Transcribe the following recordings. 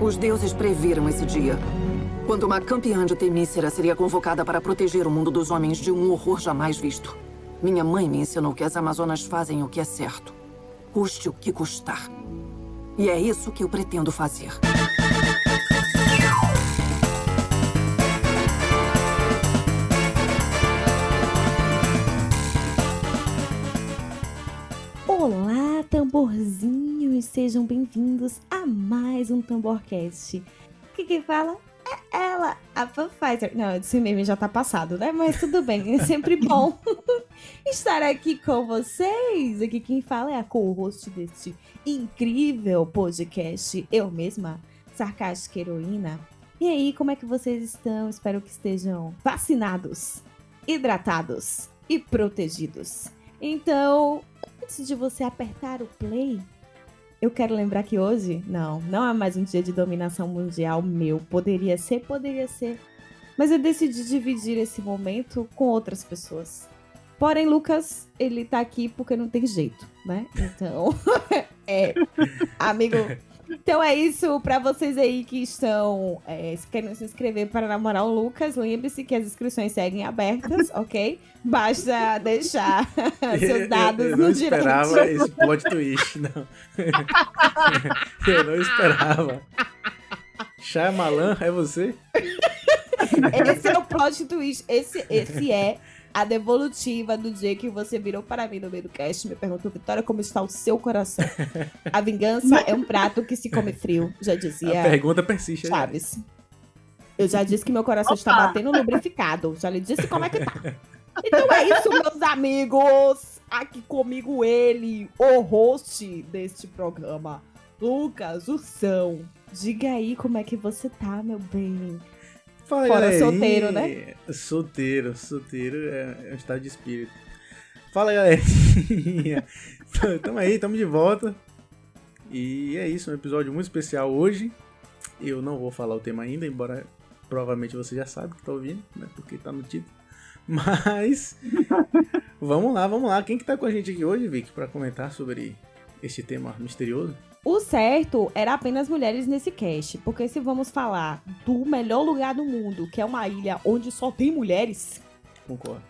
Os deuses previram esse dia. Quando uma campeã de Temícera seria convocada para proteger o mundo dos homens de um horror jamais visto. Minha mãe me ensinou que as Amazonas fazem o que é certo. Custe o que custar. E é isso que eu pretendo fazer. Olá, tamborzinhos! Sejam bem-vindos a mais um Tamborcast. Aqui quem fala é ela, a Pfizer. Não, esse meme já tá passado, né? Mas tudo bem, é sempre bom estar aqui com vocês. Aqui quem fala é a co-host deste incrível podcast, eu mesma, Sarcástica Heroína. E aí, como é que vocês estão? Espero que estejam vacinados, hidratados e protegidos. Então, antes de você apertar o play, eu quero lembrar que hoje, não, não é mais um dia de dominação mundial meu. Poderia ser, poderia ser. Mas eu decidi dividir esse momento com outras pessoas. Porém, Lucas, ele tá aqui porque não tem jeito, né? Então, é, amigo, então é isso para vocês aí que estão é, querendo se inscrever para namorar o Lucas. Lembre-se que as inscrições seguem abertas, ok? Basta deixar seus dados eu, eu no não direct. esperava esse plot twist, não. eu não esperava. Shyamalan, é você? Esse é o plot twist. Esse, esse é a devolutiva do dia que você virou para mim no meio do cast e me perguntou, Vitória, como está o seu coração? A vingança é um prato que se come frio, já dizia A pergunta persiste. né? Chaves. Eu já disse que meu coração está Opa! batendo lubrificado. Já lhe disse como é que tá. Então é isso, meus amigos. Aqui comigo ele, o host deste programa, Lucas Ursão. Diga aí como é que você tá, meu bem. Fala, Fora galerinha. solteiro, né? Solteiro, solteiro é, é um estado de espírito. Fala, galerinha. tamo aí, tamo de volta. E é isso, um episódio muito especial hoje. Eu não vou falar o tema ainda, embora provavelmente você já sabe que tá ouvindo, né? Porque tá no título. Mas vamos lá, vamos lá. Quem que tá com a gente aqui hoje, Vic, pra comentar sobre este tema misterioso? O certo era apenas mulheres nesse cast, porque se vamos falar do melhor lugar do mundo, que é uma ilha onde só tem mulheres, Concordo.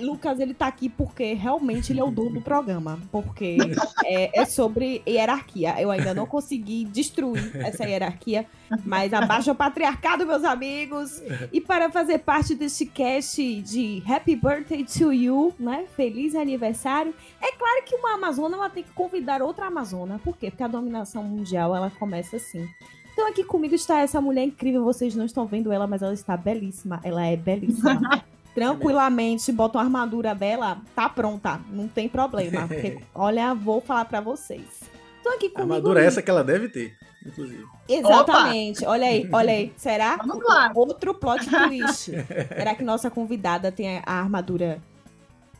Lucas, ele tá aqui porque realmente ele é o dono do programa. Porque é, é sobre hierarquia. Eu ainda não consegui destruir essa hierarquia, mas abaixo o patriarcado, meus amigos. E para fazer parte deste cast de Happy Birthday to You, né? Feliz aniversário. É claro que uma Amazona ela tem que convidar outra Amazona. Por quê? Porque a dominação mundial ela começa assim. Então aqui comigo está essa mulher incrível. Vocês não estão vendo ela, mas ela está belíssima. Ela é belíssima. tranquilamente, bota uma armadura dela, tá pronta, não tem problema. Porque, olha, vou falar pra vocês. Então aqui A comigo. armadura é essa que ela deve ter, inclusive. Exatamente. Olha aí, olha aí. Será? Vamos lá. Outro plot twist. Será que nossa convidada tem a armadura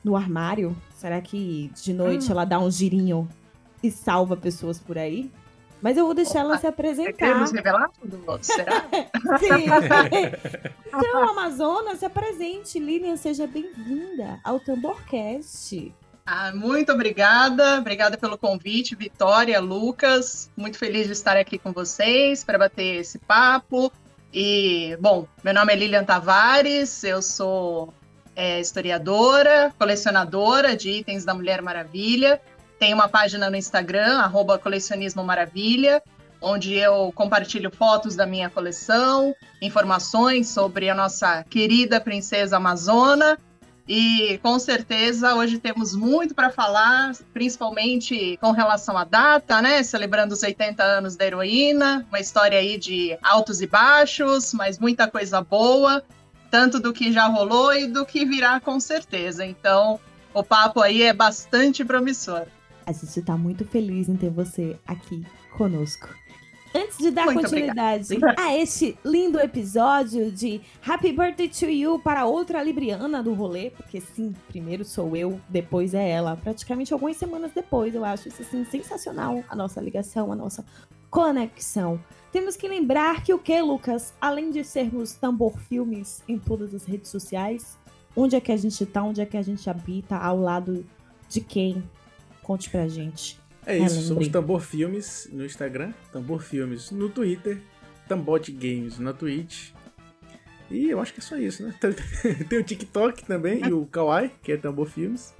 no armário? Será que de noite Hum. ela dá um girinho e salva pessoas por aí? Mas eu vou deixar ela se apresentar. Queremos revelar tudo? Será? Sim. então, Amazonas, se apresente. Lilian, seja bem-vinda ao Tamborcast. Ah, muito obrigada. Obrigada pelo convite, Vitória, Lucas. Muito feliz de estar aqui com vocês para bater esse papo. E, bom, meu nome é Lilian Tavares, eu sou é, historiadora, colecionadora de itens da Mulher Maravilha. Tenho uma página no Instagram, arroba Colecionismo Maravilha, onde eu compartilho fotos da minha coleção, informações sobre a nossa querida princesa Amazona. E com certeza hoje temos muito para falar, principalmente com relação à data, né? Celebrando os 80 anos da heroína, uma história aí de altos e baixos, mas muita coisa boa, tanto do que já rolou e do que virá com certeza. Então, o papo aí é bastante promissor. A gente tá muito feliz em ter você aqui conosco. Antes de dar Muito continuidade a este lindo episódio de Happy Birthday to You para outra Libriana do rolê, porque sim, primeiro sou eu, depois é ela. Praticamente algumas semanas depois, eu acho isso assim sensacional, a nossa ligação, a nossa conexão. Temos que lembrar que o que, Lucas? Além de sermos tambor filmes em todas as redes sociais, onde é que a gente tá, onde é que a gente habita, ao lado de quem? Conte pra gente. É isso, somos Tambor Filmes no Instagram, Tambor Filmes no Twitter, Tambot Games na Twitch. E eu acho que é só isso, né? Tem o TikTok também e o Kawaii, que é Tambor Filmes.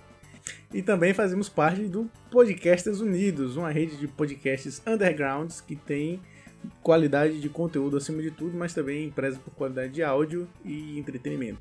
E também fazemos parte do Podcasters Unidos, uma rede de podcasts undergrounds que tem qualidade de conteúdo acima de tudo, mas também preza por qualidade de áudio e entretenimento.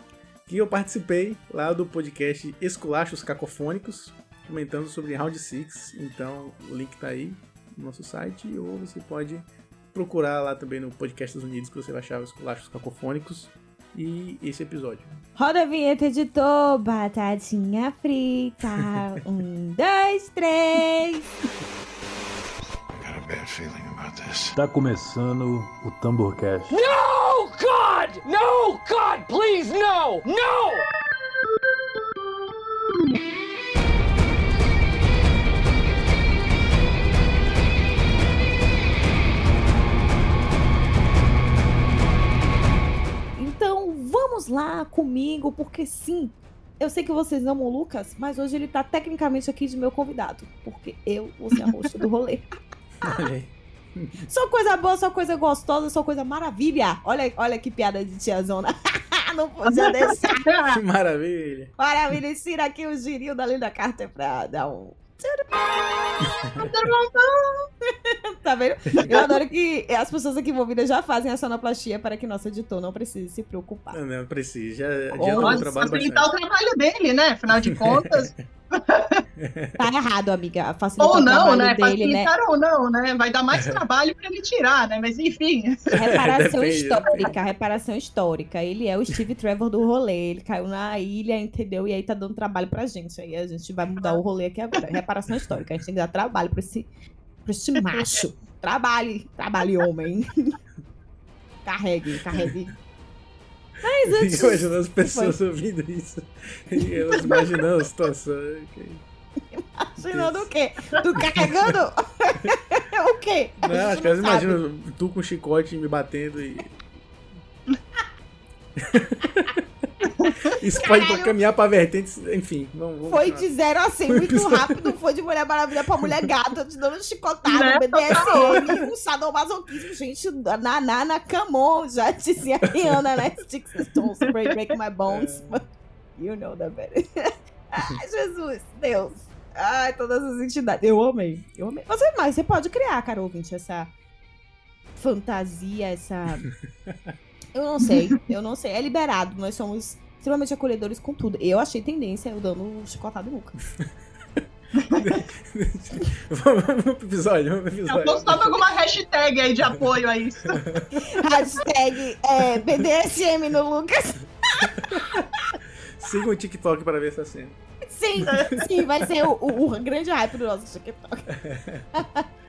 que eu participei lá do podcast Esculachos Cacofônicos, comentando sobre Round 6. Então o link tá aí no nosso site, ou você pode procurar lá também no Podcast dos Unidos que você vai achar os Esculachos Cacofônicos e esse episódio. Roda a vinheta, editor, batatinha frita. um, dois, três. Tá começando o Tamborcast. No, God! No, God, please, no! No! Então, vamos lá comigo, porque sim, eu sei que vocês amam o Lucas, mas hoje ele tá tecnicamente aqui de meu convidado, porque eu vou ser a host do rolê. Só coisa boa, só coisa gostosa, só coisa maravilha. Olha, olha que piada de tiazona. Não podia deixar. que maravilha. Maravilha. Ensina aqui o girinho da Linda Carter pra dar um. tá vendo? Eu adoro que as pessoas aqui envolvidas já fazem a sonoplastia para que nosso editor não precise se preocupar. Não, não precisa. Já adianta o trabalho facilitar bastante. o trabalho dele, né? Afinal de contas. tá errado, amiga. Facilitar ou não, né? Dele, Facilitar né? ou não, né? Vai dar mais trabalho para ele tirar, né? Mas enfim. Reparação histórica, reparação histórica. Ele é o Steve Trevor do rolê. Ele caiu na ilha, entendeu? E aí tá dando trabalho pra gente. Aí a gente vai mudar o rolê aqui agora. Reparação histórica. A gente tem que dar trabalho pra esse, pra esse macho. Trabalhe, trabalhe, homem. carregue, carregue. Mas antes... Imaginando as pessoas Foi. ouvindo isso. Elas imaginando a situação. Imaginando o quê? Tu carregando? o quê? Não, acho que elas imaginam tu com chicote me batendo e. Isso Caralho. pode caminhar pra vertentes, enfim. Vamos, vamos foi de zero a 100 muito rápido, foi de Mulher Maravilha pra Mulher Gata, te dando chicotada, né? BDSM, um sadomasoquismo, gente, na, na, na Camon, já dizia a Rihanna, né? Sticks and stones, break, break my bones. É. You know that better. Ai, Jesus, Deus. Ai, todas as entidades. Eu amei, eu amei. Você, mas você pode criar, cara ouvinte, essa fantasia, essa... Eu não sei, eu não sei. É liberado, nós somos extremamente acolhedores com tudo. Eu achei tendência eu dando um chicotado no Lucas. vamos pro episódio, vamos pro episódio. Eu posso alguma hashtag aí de apoio a isso. hashtag é, BDSM no Lucas. Siga o TikTok para ver essa cena. Sim, sim, vai ser o, o, o grande hype do nosso TikTok.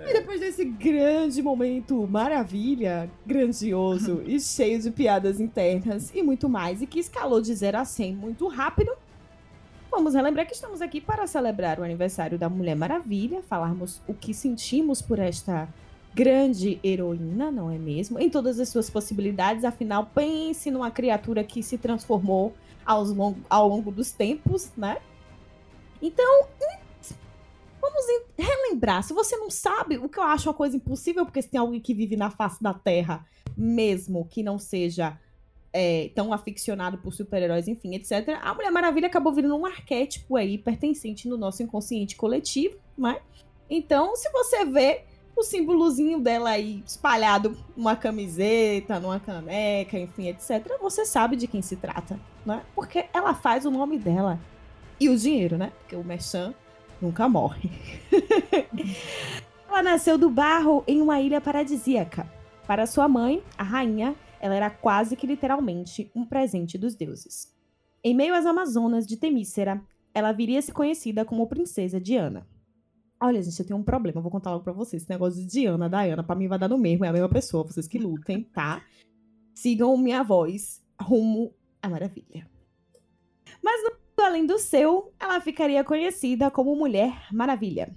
E depois desse grande momento maravilha, grandioso e cheio de piadas internas e muito mais, e que escalou de 0 a 100 muito rápido, vamos relembrar que estamos aqui para celebrar o aniversário da Mulher Maravilha, falarmos o que sentimos por esta grande heroína, não é mesmo? Em todas as suas possibilidades, afinal, pense numa criatura que se transformou aos long ao longo dos tempos, né? Então, Vamos relembrar. Se você não sabe, o que eu acho uma coisa impossível, porque se tem alguém que vive na face da Terra, mesmo que não seja é, tão aficionado por super-heróis, enfim, etc. A Mulher Maravilha acabou virando um arquétipo aí, pertencente no nosso inconsciente coletivo, né? Então, se você vê o símbolozinho dela aí espalhado numa camiseta, numa caneca, enfim, etc., você sabe de quem se trata, né? Porque ela faz o nome dela. E o dinheiro, né? Porque o Merchan nunca morre. ela nasceu do barro em uma ilha paradisíaca. Para sua mãe, a rainha, ela era quase que literalmente um presente dos deuses. Em meio às Amazonas de Temícera, ela viria se conhecida como Princesa Diana. Olha, gente, eu tenho um problema, vou contar logo pra vocês. Esse negócio de Diana, Diana, pra mim vai dar no mesmo, é a mesma pessoa, vocês que lutem, tá? Sigam minha voz rumo à maravilha. Mas no, além do seu, ela ficaria conhecida como Mulher Maravilha.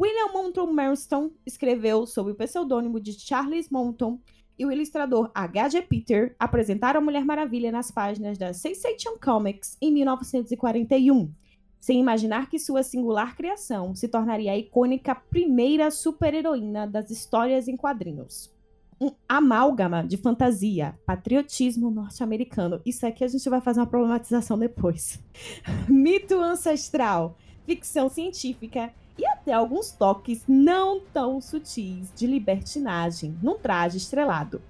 William Moulton Marston escreveu sob o pseudônimo de Charles Moulton e o ilustrador H.G. Peter apresentaram a Mulher Maravilha nas páginas da Sensation Comics em 1941, sem imaginar que sua singular criação se tornaria a icônica primeira super-heroína das histórias em quadrinhos. Um amálgama de fantasia, patriotismo norte-americano. Isso aqui a gente vai fazer uma problematização depois. Mito ancestral, ficção científica e até alguns toques não tão sutis de libertinagem num traje estrelado.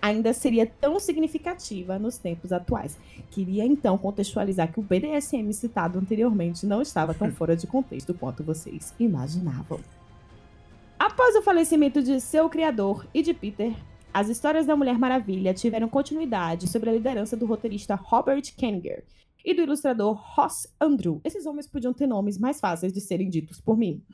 Ainda seria tão significativa nos tempos atuais. Queria então contextualizar que o BDSM citado anteriormente não estava tão fora de contexto quanto vocês imaginavam. Após o falecimento de seu criador e de Peter, as histórias da Mulher Maravilha tiveram continuidade sob a liderança do roteirista Robert Kenninger, e do ilustrador Ross Andrew. Esses homens podiam ter nomes mais fáceis de serem ditos por mim.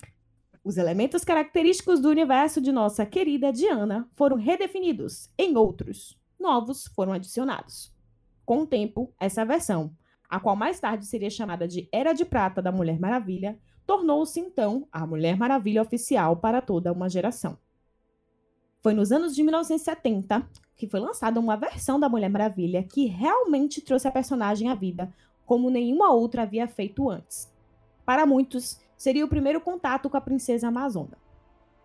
Os elementos característicos do universo de nossa querida Diana foram redefinidos, em outros, novos foram adicionados. Com o tempo, essa versão, a qual mais tarde seria chamada de Era de Prata da Mulher Maravilha, tornou-se então a Mulher Maravilha oficial para toda uma geração. Foi nos anos de 1970 que foi lançada uma versão da Mulher Maravilha que realmente trouxe a personagem à vida, como nenhuma outra havia feito antes. Para muitos, seria o primeiro contato com a princesa amazona.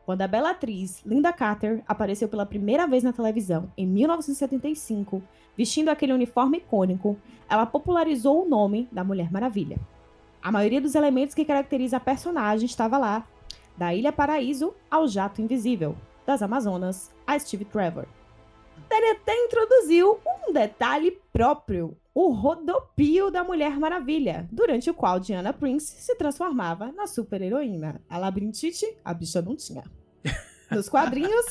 Quando a bela atriz Linda Carter apareceu pela primeira vez na televisão em 1975, vestindo aquele uniforme icônico, ela popularizou o nome da Mulher Maravilha. A maioria dos elementos que caracteriza a personagem estava lá, da Ilha Paraíso ao Jato Invisível, das Amazonas a Steve Trevor. TNT introduziu um detalhe próprio, o rodopio da Mulher Maravilha, durante o qual Diana Prince se transformava na super-heroína. A labirintite, a bicha não tinha. Nos quadrinhos,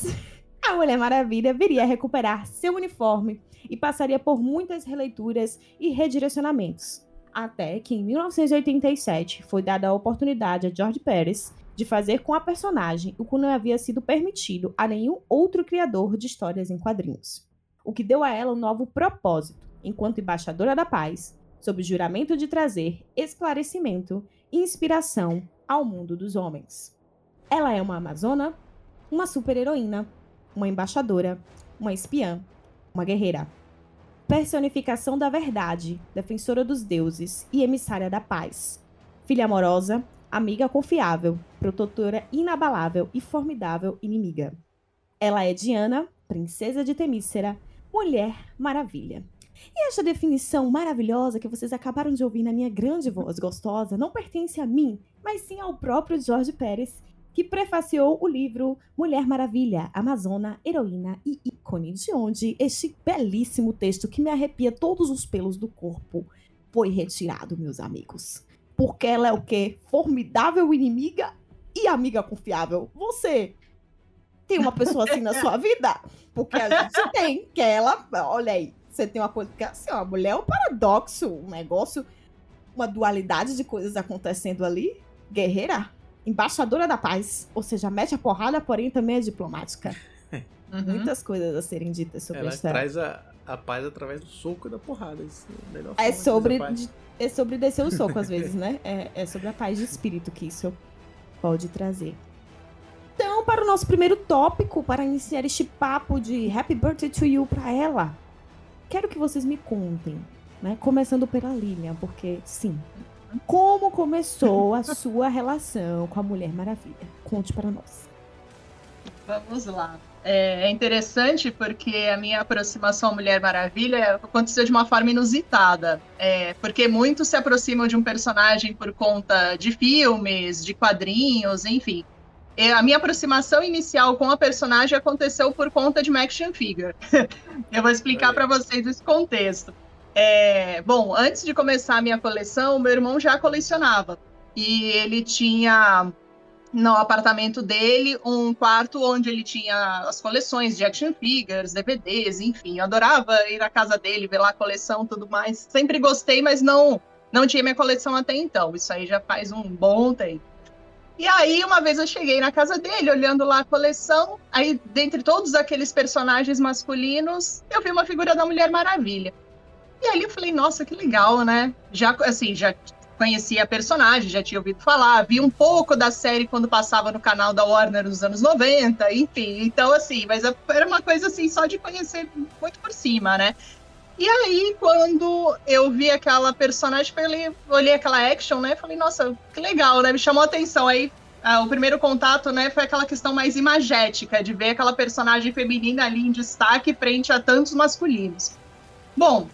a Mulher Maravilha viria a recuperar seu uniforme e passaria por muitas releituras e redirecionamentos. Até que em 1987 foi dada a oportunidade a George Pérez de fazer com a personagem o que não havia sido permitido a nenhum outro criador de histórias em quadrinhos. O que deu a ela um novo propósito, enquanto embaixadora da paz, sob o juramento de trazer esclarecimento e inspiração ao mundo dos homens. Ela é uma amazona, uma super-heroína, uma embaixadora, uma espiã, uma guerreira. Personificação da verdade, defensora dos deuses e emissária da paz. Filha amorosa, amiga confiável, protetora inabalável e formidável inimiga. Ela é Diana, princesa de Temícera, mulher maravilha. E esta definição maravilhosa que vocês acabaram de ouvir na minha grande voz gostosa não pertence a mim, mas sim ao próprio Jorge Pérez, que prefaciou o livro Mulher Maravilha, Amazona, Heroína e Ícone, de onde este belíssimo texto que me arrepia todos os pelos do corpo foi retirado, meus amigos porque ela é o quê? Formidável inimiga e amiga confiável. Você tem uma pessoa assim na sua vida? Porque a gente tem, que é ela, olha aí, você tem uma coisa, porque assim, ó, a mulher é um paradoxo, um negócio, uma dualidade de coisas acontecendo ali. Guerreira, embaixadora da paz, ou seja, mete a porrada, porém também é diplomática. Uhum. Muitas coisas a serem ditas sobre ela. Ela traz a, a paz através do soco e da porrada. Isso é, melhor é sobre é sobre descer o soco às vezes, né? É, é sobre a paz de espírito que isso pode trazer. Então, para o nosso primeiro tópico, para iniciar este papo de Happy Birthday to You para ela, quero que vocês me contem, né? Começando pela Lilian, porque sim. Como começou a sua relação com a Mulher Maravilha? Conte para nós. Vamos lá. É, é interessante porque a minha aproximação à Mulher Maravilha aconteceu de uma forma inusitada. É, porque muitos se aproximam de um personagem por conta de filmes, de quadrinhos, enfim. E a minha aproximação inicial com a personagem aconteceu por conta de uma action figure. Eu vou explicar para vocês esse contexto. É, bom, antes de começar a minha coleção, meu irmão já colecionava. E ele tinha no apartamento dele um quarto onde ele tinha as coleções de action figures, DVDs, enfim. Eu adorava ir à casa dele, ver lá a coleção tudo mais. Sempre gostei, mas não não tinha minha coleção até então. Isso aí já faz um bom tempo. E aí, uma vez eu cheguei na casa dele, olhando lá a coleção, aí, dentre todos aqueles personagens masculinos, eu vi uma figura da Mulher Maravilha. E ali eu falei, nossa, que legal, né? Já, assim, já conhecia a personagem, já tinha ouvido falar, vi um pouco da série quando passava no canal da Warner nos anos 90, enfim. Então, assim, mas era uma coisa, assim, só de conhecer muito por cima, né? E aí, quando eu vi aquela personagem, falei, olhei aquela action, né? Falei, nossa, que legal, né? Me chamou a atenção. Aí, ah, o primeiro contato, né, foi aquela questão mais imagética, de ver aquela personagem feminina ali em destaque frente a tantos masculinos. Bom,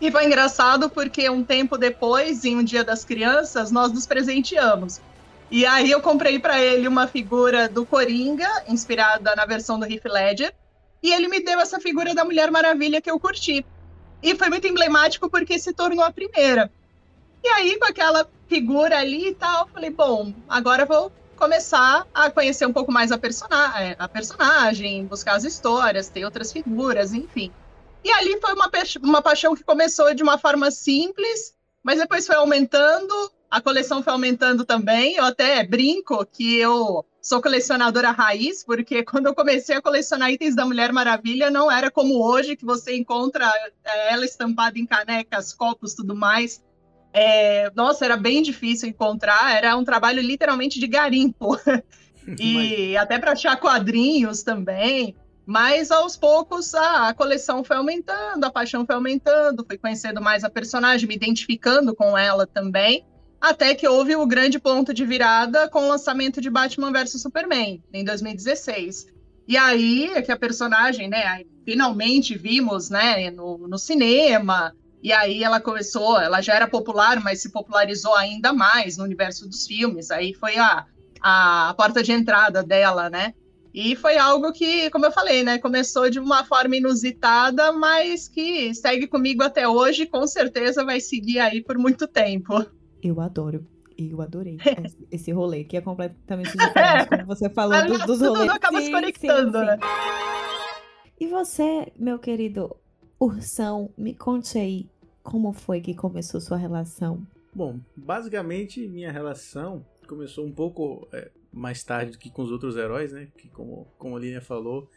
e foi engraçado porque um tempo depois, em um Dia das Crianças, nós nos presenteamos. E aí eu comprei para ele uma figura do Coringa, inspirada na versão do Heath Ledger, e ele me deu essa figura da Mulher Maravilha que eu curti. E foi muito emblemático porque se tornou a primeira. E aí, com aquela figura ali e tal, falei, bom, agora vou começar a conhecer um pouco mais a, persona é, a personagem, buscar as histórias, ter outras figuras, enfim. E ali foi uma, uma paixão que começou de uma forma simples, mas depois foi aumentando, a coleção foi aumentando também. Eu até brinco que eu sou colecionadora raiz, porque quando eu comecei a colecionar itens da Mulher Maravilha, não era como hoje, que você encontra é, ela estampada em canecas, copos, tudo mais. É, nossa, era bem difícil encontrar, era um trabalho literalmente de garimpo. e até para achar quadrinhos também. Mas aos poucos a, a, coleção foi aumentando, a paixão foi aumentando, fui conhecendo mais a personagem, me identificando com ela também até que houve o grande ponto de virada com o lançamento de Batman vs Superman, em 2016. E aí é que a personagem, né, finalmente vimos, né, no, no cinema, e aí ela começou, ela já era popular, mas se popularizou ainda mais no universo dos filmes, aí foi a, a porta de entrada dela, né, e foi algo que, como eu falei, né, começou de uma forma inusitada, mas que segue comigo até hoje, com certeza vai seguir aí por muito tempo. Eu adoro. Eu adorei esse rolê, que é completamente diferente, como você falou do, dos rolês. Tudo acaba sim, se conectando, sim, sim. né? E você, meu querido Ursão, me conte aí como foi que começou sua relação? Bom, basicamente minha relação começou um pouco é, mais tarde do que com os outros heróis, né? Que como, como a Linha falou,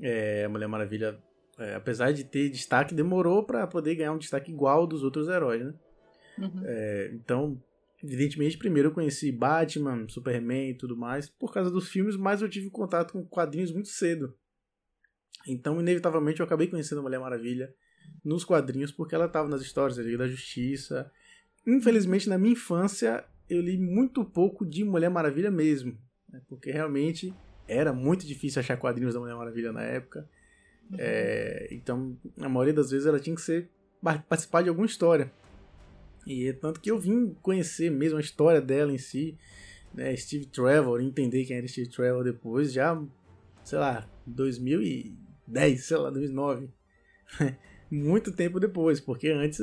é, a Mulher Maravilha, é, apesar de ter destaque, demorou para poder ganhar um destaque igual dos outros heróis, né? Uhum. É, então, evidentemente, primeiro eu conheci Batman, Superman e tudo mais por causa dos filmes, mas eu tive contato com quadrinhos muito cedo. Então, inevitavelmente, eu acabei conhecendo a Mulher Maravilha nos quadrinhos porque ela estava nas histórias da Liga da Justiça. Infelizmente, na minha infância, eu li muito pouco de Mulher Maravilha mesmo, né? porque realmente era muito difícil achar quadrinhos da Mulher Maravilha na época. É, então, a maioria das vezes ela tinha que ser participar de alguma história. E é tanto que eu vim conhecer mesmo a história dela em si, né, Steve Trevor, entender quem era Steve Trevor depois, já, sei lá, 2010, sei lá, 2009. Muito tempo depois, porque antes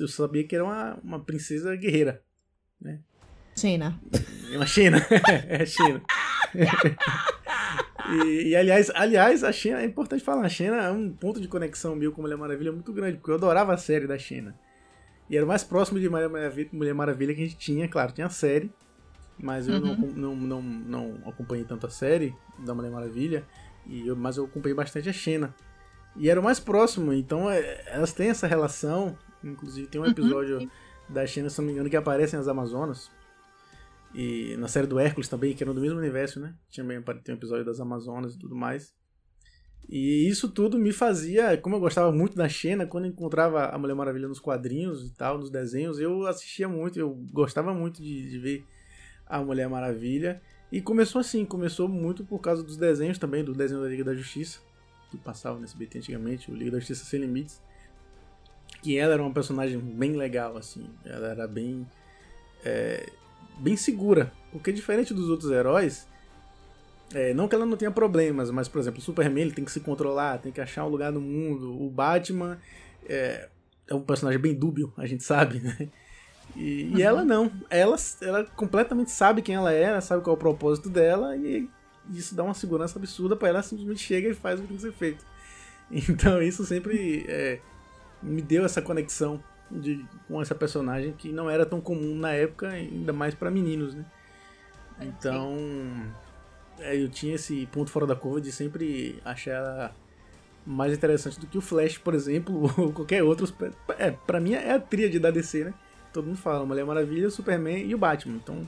eu sabia que era uma, uma princesa guerreira, né? China. Uma China, é China. e, e, aliás, aliás, a China, é importante falar, a China é um ponto de conexão meu com Mulher Maravilha muito grande, porque eu adorava a série da China. E era o mais próximo de Mulher Maravilha que a gente tinha, claro, tinha a série, mas eu uhum. não, não, não, não acompanhei tanto a série da Mulher Maravilha, e eu, mas eu acompanhei bastante a Xena. E era o mais próximo, então é, elas têm essa relação, inclusive tem um uhum. episódio uhum. Da Xena, se não me engano, que aparecem as Amazonas, e na série do Hércules também, que era do mesmo universo, né? Tinha tem um episódio das Amazonas e tudo mais. E isso tudo me fazia, como eu gostava muito da Xena, quando encontrava a Mulher Maravilha nos quadrinhos e tal, nos desenhos, eu assistia muito, eu gostava muito de, de ver a Mulher Maravilha. E começou assim, começou muito por causa dos desenhos também, do desenho da Liga da Justiça, que passava nesse BT antigamente, o Liga da Justiça Sem Limites. Que ela era uma personagem bem legal, assim, ela era bem. É, bem segura, porque diferente dos outros heróis, é, não que ela não tenha problemas, mas, por exemplo, o Superman ele tem que se controlar, tem que achar um lugar no mundo. O Batman é, é um personagem bem dúbio, a gente sabe, né? E, uhum. e, ela não. Ela, ela completamente sabe quem ela é, sabe qual é o propósito dela, e isso dá uma segurança absurda para ela, simplesmente chega e faz o que tem que ser feito. Então isso sempre é, me deu essa conexão de, com essa personagem que não era tão comum na época, ainda mais para meninos, né? Então, é, eu tinha esse ponto fora da curva de sempre achar ela mais interessante do que o Flash, por exemplo, ou qualquer outro. É, pra mim é a tríade da DC, né? Todo mundo fala, Mulher Maravilha, Superman e o Batman. Então,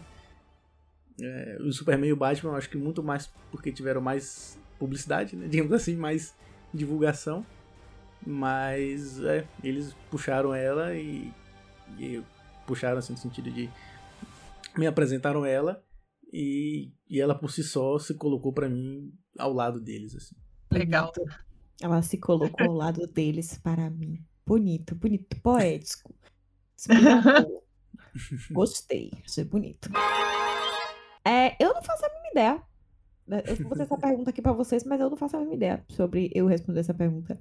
é, o Superman e o Batman eu acho que muito mais porque tiveram mais publicidade, né? Digamos assim, mais divulgação. Mas, é, eles puxaram ela e, e puxaram assim no sentido de me apresentaram ela e, e ela por si só se colocou pra mim ao lado deles assim. Legal. Ela se colocou ao lado deles para mim. Bonito, bonito, poético. Marcou. Gostei, achei bonito. É, eu não faço a mínima ideia. Eu vou fazer essa pergunta aqui pra vocês, mas eu não faço a mínima ideia sobre eu responder essa pergunta.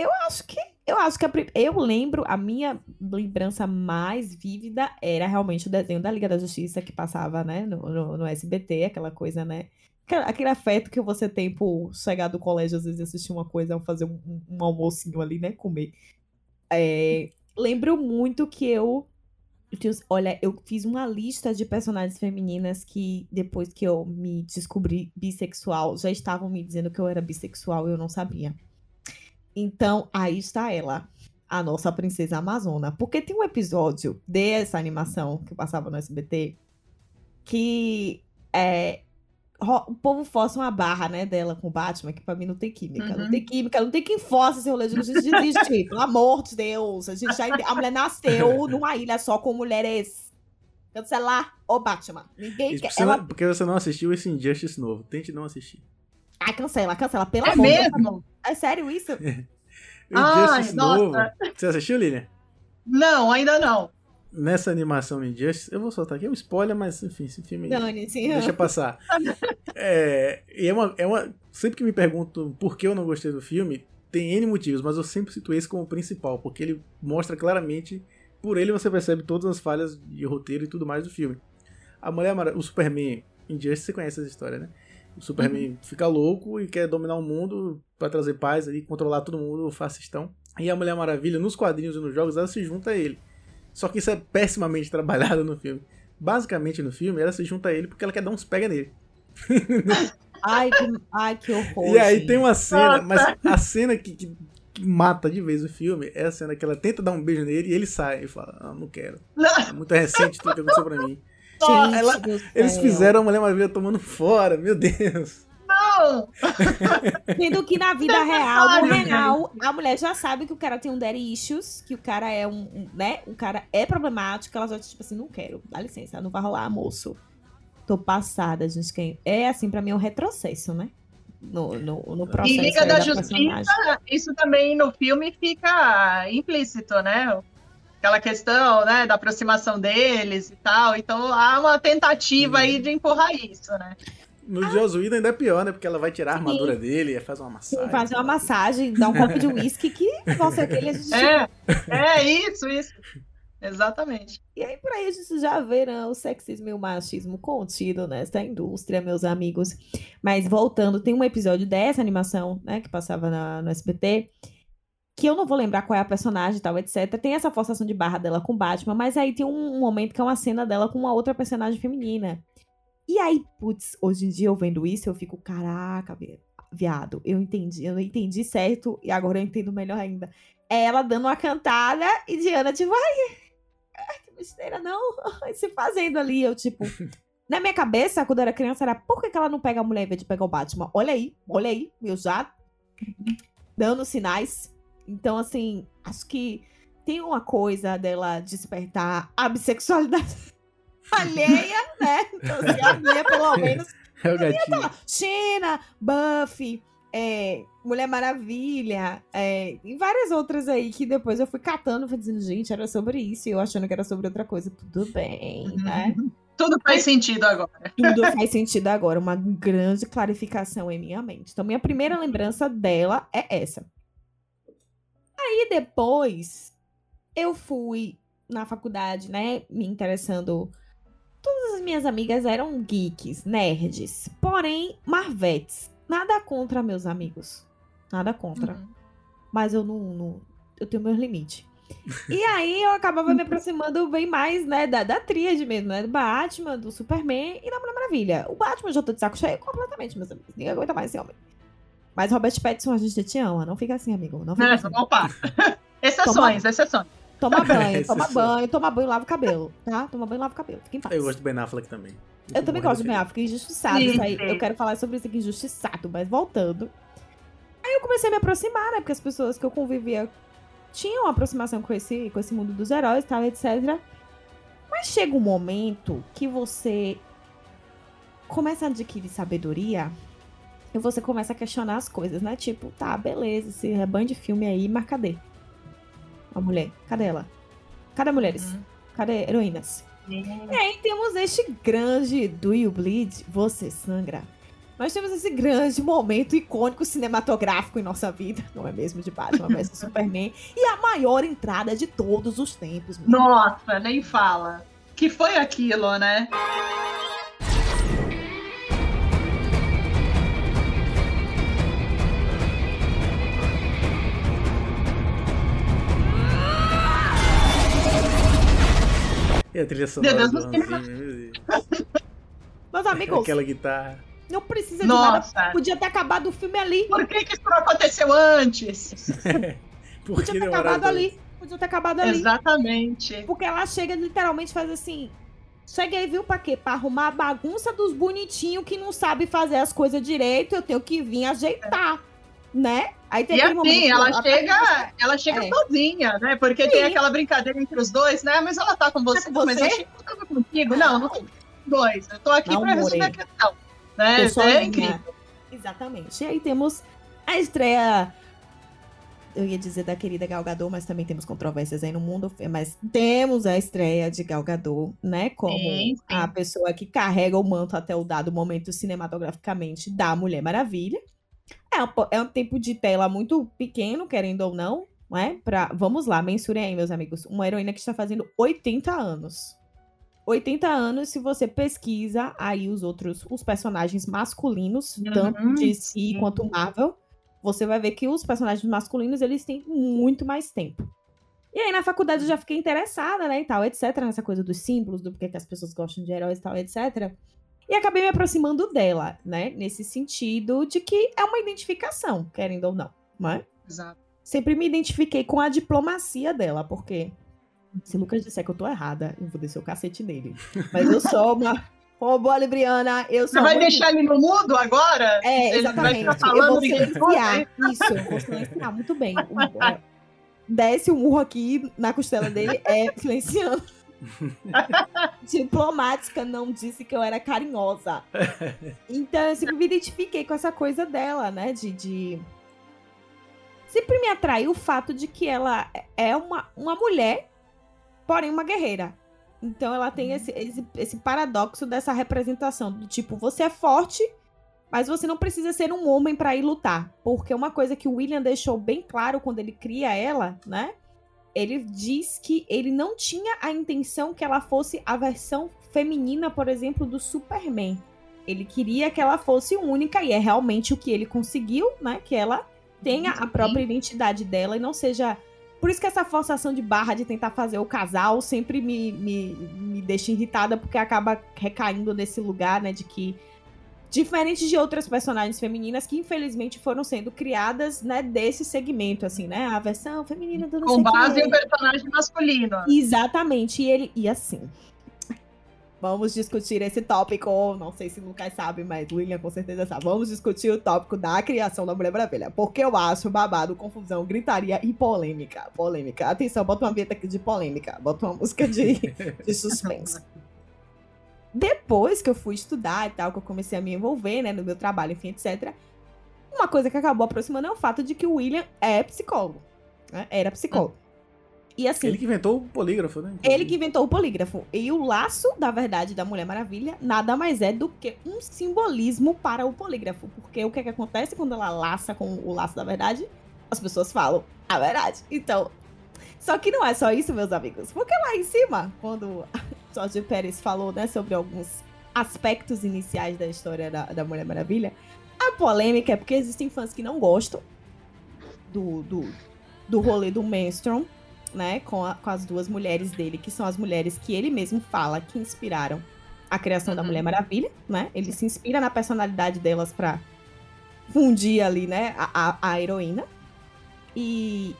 Eu acho que. Eu acho que a eu lembro, a minha lembrança mais vívida era realmente o desenho da Liga da Justiça que passava, né, no, no, no SBT, aquela coisa, né? Aquele afeto que você tem por chegar do colégio, às vezes assistir uma coisa, fazer um, um- almocinho ali, né? Comer. É, lembro muito que eu. Olha, eu fiz uma lista de personagens femininas que, depois que eu me descobri bissexual, já estavam me dizendo que eu era bissexual e eu não sabia. Então, aí está ela, a nossa princesa amazona. Porque tem um episódio dessa animação que passava no SBT que é, o povo força uma barra, né, dela com o Batman, que pra mim não tem química. Não Uhum. tem química, não tem quem força esse rolê de justiça de desistir. Pelo amor de Deus. A, gente já, a mulher nasceu numa ilha só com mulheres. Cancelar o Batman. Ninguém Isso quer. porque você Ela... não- porque você não assistiu esse Injustice novo. Tente não assistir. Ai, cancela, cancela. Pelo É amor de Deus. mesmo? É sério isso? O Ai, Injustice nossa. novo. Você assistiu, Lilian? Não, ainda não. Nessa animação Injustice, eu vou soltar aqui é um spoiler, mas enfim, esse filme aí. Dane, sim. Deixa passar. É, e é uma, é uma. Sempre que me perguntam por que eu não gostei do filme, tem N motivos, mas eu sempre cito esse como principal, porque ele mostra claramente. Por ele você percebe todas as falhas de roteiro e tudo mais do filme. A Mulher Mara- o Superman, Injustice, você conhece essa história, né? O Superman fica louco e quer dominar o mundo pra trazer paz ali, controlar todo mundo, o fascistão. E a Mulher Maravilha, nos quadrinhos e nos jogos, ela se junta a ele. Só que isso é pessimamente trabalhado no filme. Basicamente, no filme, ela se junta a ele porque ela quer dar uns pega nele. Ai, que, ai, que horror. E aí gente. tem uma cena, Nossa. mas a cena que, que- que mata de vez o filme é a cena que ela tenta dar um beijo nele e ele sai e fala, ah, não quero. É muito recente tudo que aconteceu pra mim. Gente ela- Eles fizeram a Mulher Maravilha tomando fora, meu Deus. Não! Sendo que na vida real, no real, a mulher já sabe que o cara tem um daddy issues, que o cara é um, um, né? O cara é problemático, ela já, tipo assim, não quero, dá licença, não vai rolar, moço. Tô passada, gente. Quem... É assim, pra mim é um retrocesso, né? No, no, no processo. E Liga da personagem. Justiça, isso também no filme fica implícito, né? Aquela questão, né, da aproximação deles e tal. Então há uma tentativa Uhum. aí de empurrar isso, né? No Josuído ainda é pior, né? Porque ela vai tirar a armadura dele e faz uma massagem. Sim, fazer uma massagem, dar um copo de uísque que, nossa, aquele a gente É, é isso, isso. Exatamente. E aí, por aí, a gente já vê né, o sexismo e o machismo contido nesta indústria, meus amigos. Mas voltando, tem um episódio dessa animação, né, que passava na- no SBT, que eu não vou lembrar qual é a personagem e tal, etc. Tem essa forçação de barra dela com Batman, mas aí tem um, um momento que é uma cena dela com uma outra personagem feminina. E aí, putz, hoje em dia eu vendo isso, eu fico, caraca, vi- viado, eu entendi, eu não entendi certo e agora eu entendo melhor ainda. É ela dando uma cantada e Diana, tipo, ai, que besteira, não. Se fazendo ali, eu, tipo. Na minha cabeça, quando eu era criança, era por que, que ela não pega a mulher em vez de pegar o Batman? Olha aí, olha aí, eu já dando sinais. Então, assim, acho que tem uma coisa dela despertar a bissexualidade alheia, né? Então, assim, a minha, pelo menos, É o gatinho. China, Buffy, é, Mulher Maravilha, é, e várias outras aí que depois eu fui catando, fui dizendo, gente, era sobre isso, e eu achando que era sobre outra coisa. Tudo bem, né? Tudo faz sentido agora. Tudo faz sentido agora, uma grande clarificação em minha mente. Então, minha primeira lembrança dela é essa. Aí depois, eu fui na faculdade, né, me interessando. Todas as minhas amigas eram geeks, nerds, porém, marvetes. Nada contra meus amigos. Nada contra. Uhum. Mas eu não, não- Eu tenho meus limites. E aí eu acabava me aproximando bem mais, né, da, da tríade mesmo, né? Do Batman, do Superman e da Mulher Maravilha. O Batman já tô de saco cheio completamente, meus amigos. Ninguém aguenta mais esse homem. Mas Robert Pattinson, a gente te ama. Não fica assim, amigo. Não fica Não, assim. opa. Exceções, exceções. Toma banho, Esse toma banho, toma banho, lava o cabelo, tá? Toma banho, lava o cabelo. Fica em paz. Eu gosto do Ben Affleck também. Eu também gosto do Ben Affleck, injustiçado. Sim, Isso aí, sim. eu quero falar sobre isso aqui, injustiçado, mas voltando. Aí eu comecei a me aproximar, né? Porque as pessoas que eu convivia tinham uma aproximação com esse, com esse mundo dos heróis e tal, etc. Mas chega um momento que você começa a adquirir sabedoria e você começa a questionar as coisas, né? Tipo, tá, beleza, esse rebanho de filme aí, mas cadê? A mulher, cadê ela? Cadê mulheres? Uhum. Cadê heroínas? E aí temos este grande Do You Bleed? Você sangra. Nós temos esse grande momento icônico cinematográfico em nossa vida, não é mesmo? De Batman vs Superman. E a maior entrada de todos os tempos. Nossa, nem fala. Que foi aquilo, né? E a trilha sonora Deus do. Meus amigos, Aquela guitarra. não precisa de nada. Nossa. Podia ter acabado o filme ali. Por que, que isso não aconteceu antes? Por Podia ter acabado ali. Podia ter acabado ali. Exatamente. Porque ela chega literalmente faz assim. Cheguei, viu, pra quê? Pra arrumar a bagunça dos bonitinhos que não sabe fazer as coisas direito, eu tenho que vir ajeitar, né? Aí tem E assim, que ela tá- chega, ela chega É. sozinha, né? Porque Sim. tem aquela brincadeira entre os dois, né? Mas ela tá com você, com mas você? eu achei que eu tava contigo. Não, não tô dois. Eu tô aqui Não, pra resolver a questão. Né? É incrível. Exatamente. E aí temos a estreia. Eu ia dizer da querida Gal Gadot, mas também temos controvérsias aí no mundo. Mas temos a estreia de Gal Gadot, né? Como Sim, sim. a pessoa que carrega o manto até o dado momento cinematograficamente da Mulher Maravilha. É um, po- é um tempo de tela muito pequeno, querendo ou não, né? Pra, vamos lá, mensurem aí, meus amigos. Uma heroína que está fazendo 80 anos. 80 anos, se você pesquisa aí os outros, os personagens masculinos, Uhum, tanto DC sim. quanto Marvel, você vai ver que os personagens masculinos, eles têm muito mais tempo. E aí, na faculdade, eu já fiquei interessada, né, e tal, etc, nessa coisa dos símbolos, do porquê que as pessoas gostam de heróis e tal, etc. E acabei me aproximando dela, né, nesse sentido de que é uma identificação, querendo ou não, não é? Exato. sempre me identifiquei com a diplomacia dela, porque se o Lucas disser que eu tô errada, eu vou descer o cacete nele. Mas eu sou uma, uma boa libriana, eu Você sou vai muito- deixar ele no mudo agora? É, Ele vai exatamente. ficar Eu vou falando silenciar. Isso, eu vou silenciar. Muito bem. Desce o murro aqui na costela dele, é silenciando. Diplomática não disse que eu era carinhosa. Então, eu sempre me identifiquei com essa coisa dela, né? De. de... Sempre me atraiu o fato de que ela é uma, uma mulher, porém uma guerreira. Então ela tem esse, esse, esse paradoxo dessa representação do tipo, você é forte, mas você não precisa ser um homem pra ir lutar. Porque uma coisa que o William deixou bem claro quando ele cria ela, né? Ele diz que ele não tinha a intenção que ela fosse a versão feminina, por exemplo, do Superman. Ele queria que ela fosse única, e é realmente o que ele conseguiu, né? Que ela tenha a Sim. própria identidade dela e não seja. Por isso que essa forçação de barra de tentar fazer o casal sempre me, me, me deixa irritada, porque acaba recaindo nesse lugar, né? De que. Diferente de outras personagens femininas que, infelizmente, foram sendo criadas, né, desse segmento, assim, né? A versão feminina do não Com base em um personagem masculino. Exatamente. E ele. E assim. Vamos discutir esse tópico. Não sei se o Lucas sabe, mas o William com certeza sabe. Vamos discutir o tópico da criação da Mulher Maravilha. Porque eu acho babado, confusão, gritaria e polêmica. Polêmica. Atenção, bota uma vinheta aqui de polêmica. Bota uma música de, de suspense. Depois que eu fui estudar e tal, que eu comecei a me envolver, né, no meu trabalho, enfim, etc. Uma coisa que acabou aproximando é o fato de que o William é psicólogo. né? Era psicólogo. E assim. Ele que inventou o polígrafo, né? Ele que inventou o polígrafo. E o laço da verdade da Mulher Maravilha nada mais é do que um simbolismo para o polígrafo. Porque o que, é que acontece quando ela laça com o laço da verdade? As pessoas falam a verdade. Então. Só que não é só isso, meus amigos. Porque lá em cima, quando Jorge Pérez falou né, sobre alguns aspectos iniciais da história da, da Mulher Maravilha, a polêmica é porque existem fãs que não gostam do, do, do rolê do Mainstream né, com, a, com as duas mulheres dele, que são as mulheres que ele mesmo fala que inspiraram a criação da Mulher Maravilha, né? Ele se inspira na personalidade delas para fundir ali, né, a, a, a heroína. E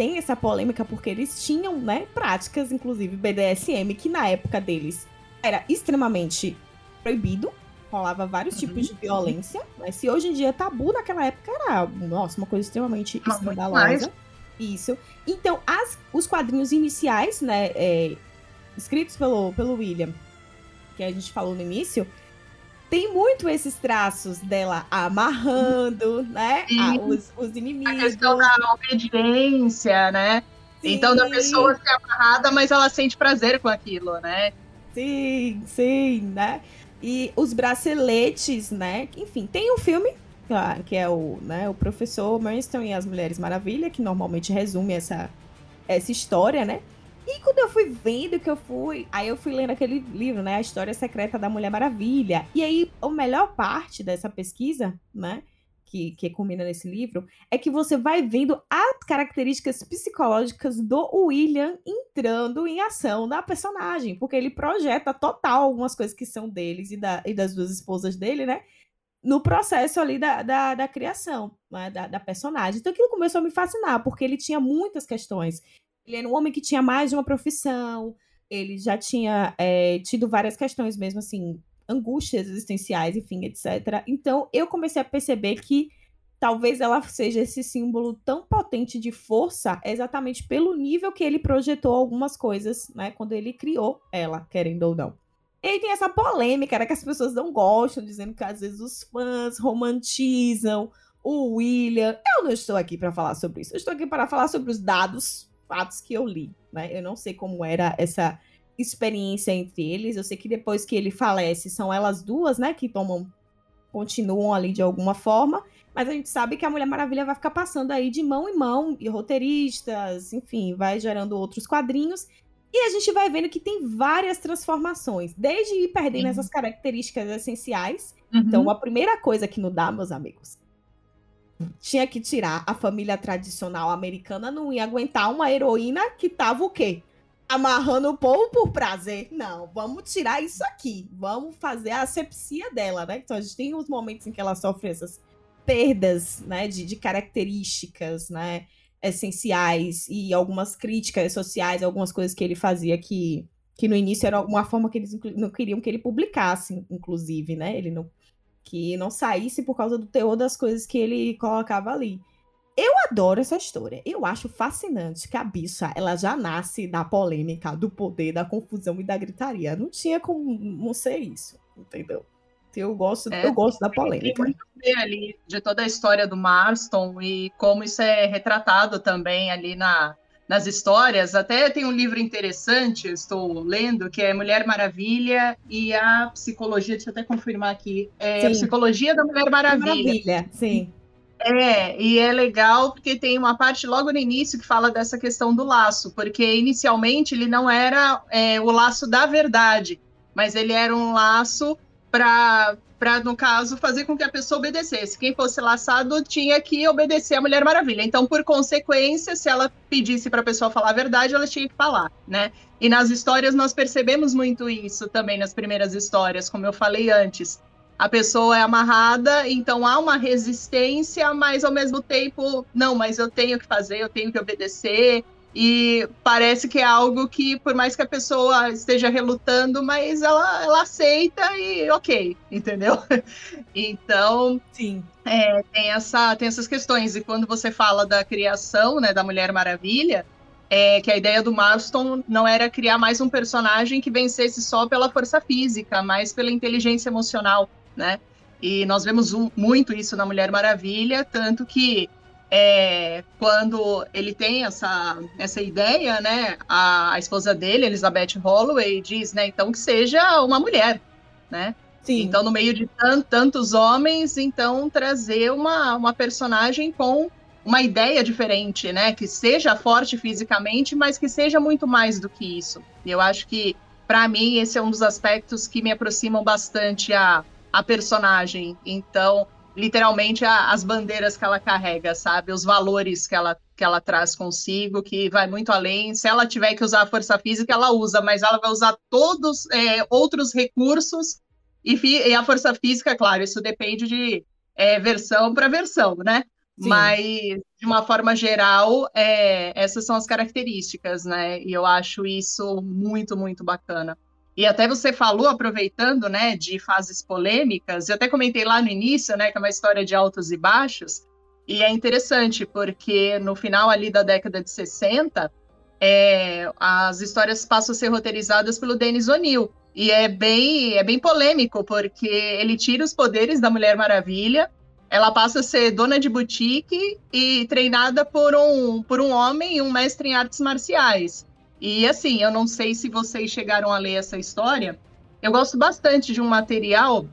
tem essa polêmica porque eles tinham, né, práticas, inclusive BDSM, que na época deles era extremamente proibido, rolava vários uhum. tipos de violência, mas se hoje em dia é tabu, naquela época era, nossa, uma coisa extremamente Não, escandalosa. Isso. Então, as, os quadrinhos iniciais, né, é, escritos pelo, pelo William, que a gente falou no início, tem muito esses traços dela amarrando, né? A, os, os, inimigos. A questão da obediência, né? Sim. Então, da pessoa ser amarrada, mas ela sente prazer com aquilo, né? Sim, sim, né? E os braceletes, né? Enfim, tem um filme que é o, né, o professor Marston e as Mulheres Maravilha, que normalmente resume essa, essa história, né? E quando eu fui vendo que eu fui, aí eu fui lendo aquele livro, né, A História Secreta da Mulher Maravilha. E aí a melhor parte dessa pesquisa, né, que, que culmina nesse livro, é que você vai vendo as características psicológicas do William entrando em ação na personagem, porque ele projeta total algumas coisas que são deles e, da, e das duas esposas dele, né? No processo ali da, da, da criação, né, da, da personagem. Então aquilo começou a me fascinar, porque ele tinha muitas questões. Ele era um homem que tinha mais de uma profissão, ele já tinha é, tido várias questões mesmo, assim, angústias existenciais, enfim, etc. Então, eu comecei a perceber que talvez ela seja esse símbolo tão potente de força exatamente pelo nível que ele projetou algumas coisas, né, quando ele criou ela, querendo ou não. E aí tem essa polêmica, né, que as pessoas não gostam, dizendo que às vezes os fãs romantizam o William. Eu não estou aqui para falar sobre isso. Eu estou aqui para falar sobre os dados, fatos que eu li, né? Eu não sei como era essa experiência entre eles. Eu sei que depois que ele falece, são elas duas, né, que tomam, continuam ali de alguma forma. Mas a gente sabe que a Mulher Maravilha vai ficar passando aí de mão em mão, e roteiristas, enfim, vai gerando outros quadrinhos. E a gente vai vendo que tem várias transformações, desde ir perdendo uhum. essas características essenciais. Uhum. Então, a primeira coisa que não dá, meus amigos, tinha que tirar a família tradicional americana, não ia aguentar uma heroína que tava o quê? amarrando o povo por prazer. Não, vamos tirar isso aqui. Vamos fazer a asepsia dela, né? Então a gente tem os momentos em que ela sofre essas perdas, né, de, de características, né, essenciais e algumas críticas sociais, algumas coisas que ele fazia que, que no início era uma forma que eles não queriam que ele publicasse, inclusive, né? Ele não que não saísse por causa do teor das coisas que ele colocava ali. Eu adoro essa história. Eu acho fascinante que a bicha, ela já nasce da polêmica, do poder, da confusão e da gritaria. Não tinha como não ser isso, entendeu? Eu gosto, é, eu gosto da polêmica. Tem ali de toda a história do Marston e como isso é retratado também ali na, nas histórias. Até tem um livro interessante, estou lendo, que é Mulher Maravilha e a Psicologia, deixa eu até confirmar aqui, é a Psicologia da Mulher Maravilha. Maravilha, sim. É, e é legal porque tem uma parte logo no início que fala dessa questão do laço, porque inicialmente ele não era é, o laço da verdade, mas ele era um laço para, no caso, fazer com que a pessoa obedecesse. Quem fosse laçado tinha que obedecer a Mulher Maravilha. Então, por consequência, se ela pedisse para a pessoa falar a verdade, ela tinha que falar, né? E nas histórias nós percebemos muito isso também nas primeiras histórias, como eu falei antes a pessoa é amarrada, então há uma resistência, mas ao mesmo tempo, não, mas eu tenho que fazer, eu tenho que obedecer. E parece que é algo que, por mais que a pessoa esteja relutando, mas ela, ela aceita e ok, entendeu? Então, sim. É, tem, essa, tem essas questões. E quando você fala da criação né, da Mulher Maravilha, é, que a ideia do Marston não era criar mais um personagem que vencesse só pela força física, mas pela inteligência emocional né? E nós vemos um, muito isso na Mulher Maravilha, tanto que é, quando ele tem essa, essa ideia, né, a, a, esposa dele, Elizabeth Holloway, diz, né, então que seja uma mulher, né? Sim. Então, no meio de tant, tantos homens, então trazer uma, uma personagem com uma ideia diferente, né, que seja forte fisicamente, mas que seja muito mais do que isso. E eu acho que, para mim, esse é um dos aspectos que me aproximam bastante a a personagem. Então, literalmente a, as bandeiras que ela carrega, sabe? Os valores que ela, que ela traz consigo, que vai muito além. Se ela tiver que usar a força física, ela usa, mas ela vai usar todos é, outros recursos e, e, a força física, claro, isso depende de é, versão para versão, né? Sim. Mas, de uma forma geral, é, essas são as características, né? E eu acho isso muito, muito bacana. E até você falou, aproveitando, né, de fases polêmicas, eu até comentei lá no início, né, que é uma história de altos e baixos, e é interessante, porque no final ali da década de 60, é, as histórias passam a ser roteirizadas pelo Denis O'Neill, e é bem, é bem polêmico, porque ele tira os poderes da Mulher Maravilha, ela passa a ser dona de boutique e treinada por um, por um homem e um mestre em artes marciais. E assim, eu não sei se vocês chegaram a ler essa história. Eu gosto bastante de um material,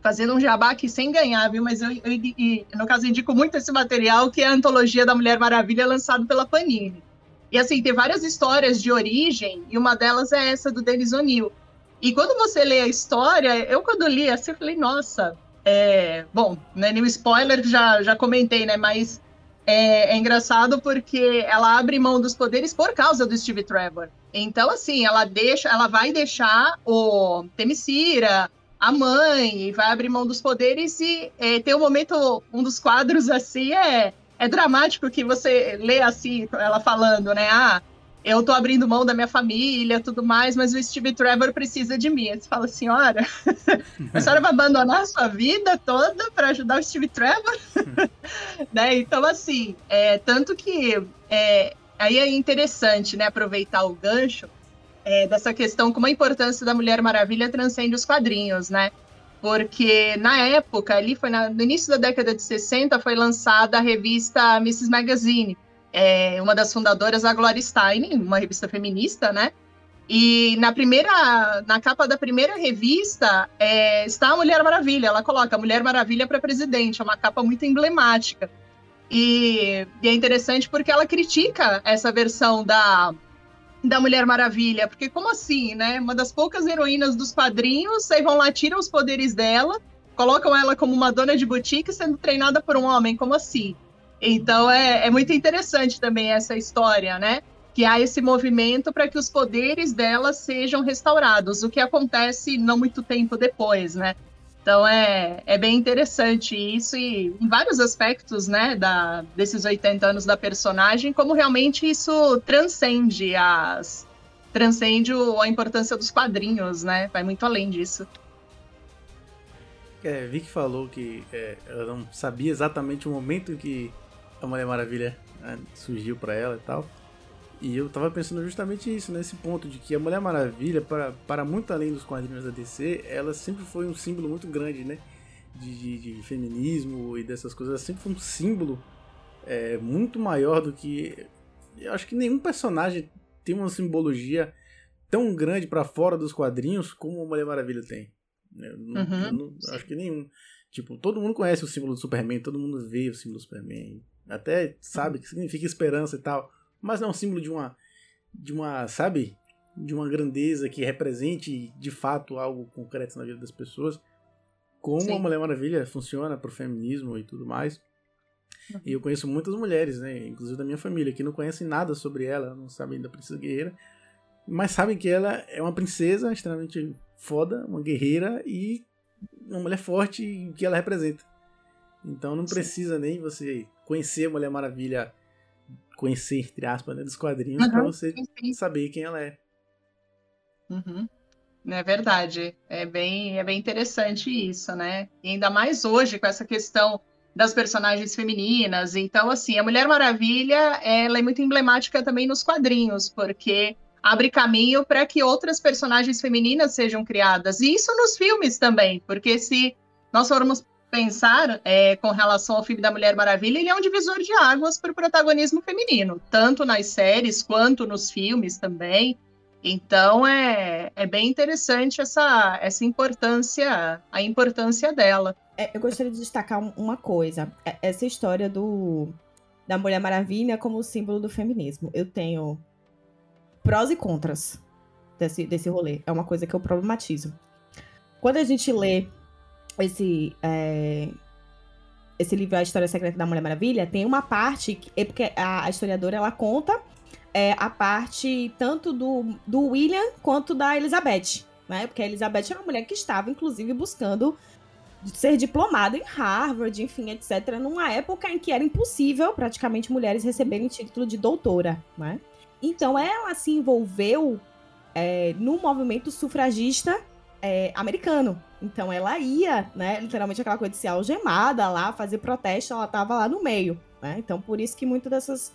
fazendo um jabá aqui sem ganhar, viu? Mas eu, eu, eu, no caso, indico muito esse material, que é a Antologia da Mulher Maravilha, lançado pela Panini. E assim, tem várias histórias de origem, e uma delas é essa do Denis O'Neill. E quando você lê a história, eu quando li assim, eu falei, nossa, é... bom, não é nenhum spoiler, já, já comentei, né? Mas é, é, engraçado porque ela abre mão dos poderes por causa do Steve Trevor. Então, assim, ela deixa, ela vai deixar o Temicira, a mãe, vai abrir mão dos poderes e é, tem um momento, um dos quadros assim é, é dramático que você lê assim, ela falando, né? Ah, eu tô abrindo mão da minha família, tudo mais, mas o Steve Trevor precisa de mim. Você fala, senhora, a senhora vai abandonar a sua vida toda para ajudar o Steve Trevor? né? Então, assim, é, tanto que é, aí é interessante, né, aproveitar o gancho é, dessa questão como a importância da Mulher Maravilha transcende os quadrinhos, né? Porque na época, ali foi na, no início da década de 60, foi lançada a revista Mrs. Magazine, é uma das fundadoras, a Gloria Steinem, uma revista feminista, né? E na primeira, na capa da primeira revista é, está a Mulher Maravilha. Ela coloca a Mulher Maravilha para presidente, é uma capa muito emblemática. E, e, é interessante porque ela critica essa versão da, da Mulher Maravilha, porque como assim, né? Uma das poucas heroínas dos quadrinhos, aí vão lá, tiram os poderes dela, colocam ela como uma dona de boutique sendo treinada por um homem, como assim? Então é, é muito interessante também essa história, né? Que há esse movimento para que os poderes dela sejam restaurados, o que acontece não muito tempo depois, né? Então é, é bem interessante isso e em vários aspectos, né, da, desses 80 anos da personagem, como realmente isso transcende as transcende a importância dos quadrinhos, né? Vai muito além disso. É, Vicky falou que é, ela não sabia exatamente o momento que a Mulher Maravilha né, surgiu para ela e tal. E eu tava pensando justamente isso, nesse ponto de que a Mulher Maravilha, para, para muito além dos quadrinhos da DC, ela sempre foi um símbolo muito grande, né? De, de, de feminismo e dessas coisas. Ela sempre foi um símbolo é, muito maior do que. Eu acho que nenhum personagem tem uma simbologia tão grande para fora dos quadrinhos como a Mulher Maravilha tem. Eu não, uhum. eu não, acho que nenhum. Tipo, todo mundo conhece o símbolo do Superman, todo mundo vê o símbolo do Superman. Até sabe que significa esperança e tal. Mas não é um símbolo de uma. De uma, sabe? De uma grandeza que represente de fato algo concreto na vida das pessoas. Como Sim. a Mulher Maravilha funciona pro feminismo e tudo mais. Uhum. E eu conheço muitas mulheres, né? Inclusive da minha família, que não conhecem nada sobre ela, não sabem da Princesa Guerreira. Mas sabem que ela é uma princesa extremamente foda, uma guerreira e uma mulher forte que ela representa. Então não precisa Sim. nem você conhecer a Mulher Maravilha, conhecer, entre aspas, né, dos quadrinhos, uhum. pra você sim, saber quem ela é. Uhum. É verdade. É bem, é bem interessante isso, né? E ainda mais hoje, com essa questão das personagens femininas. Então, assim, a Mulher Maravilha, ela é muito emblemática também nos quadrinhos, porque abre caminho para que outras personagens femininas sejam criadas. E isso nos filmes também, porque se nós formos pensar é, com relação ao filme da Mulher Maravilha, ele é um divisor de águas para o protagonismo feminino, tanto nas séries quanto nos filmes também. Então é, é bem interessante essa, essa importância, a importância dela. É, eu gostaria de destacar uma coisa, é, essa história do da Mulher Maravilha como símbolo do feminismo. Eu tenho prós e contras desse, desse rolê. É uma coisa que eu problematizo. Quando a gente lê esse. É, esse livro A História Secreta da Mulher Maravilha, tem uma parte, que, é porque a, a historiadora ela conta é, a parte tanto do, do William quanto da Elizabeth, né? Porque a Elizabeth era uma mulher que estava, inclusive, buscando ser diplomada em Harvard, enfim, etc., numa época em que era impossível praticamente mulheres receberem título de doutora, né? Então ela se envolveu é, no movimento sufragista é, americano. Então ela ia, né, literalmente aquela coisa de ser algemada lá, fazer protesto, ela tava lá no meio, né? Então por isso que muito dessas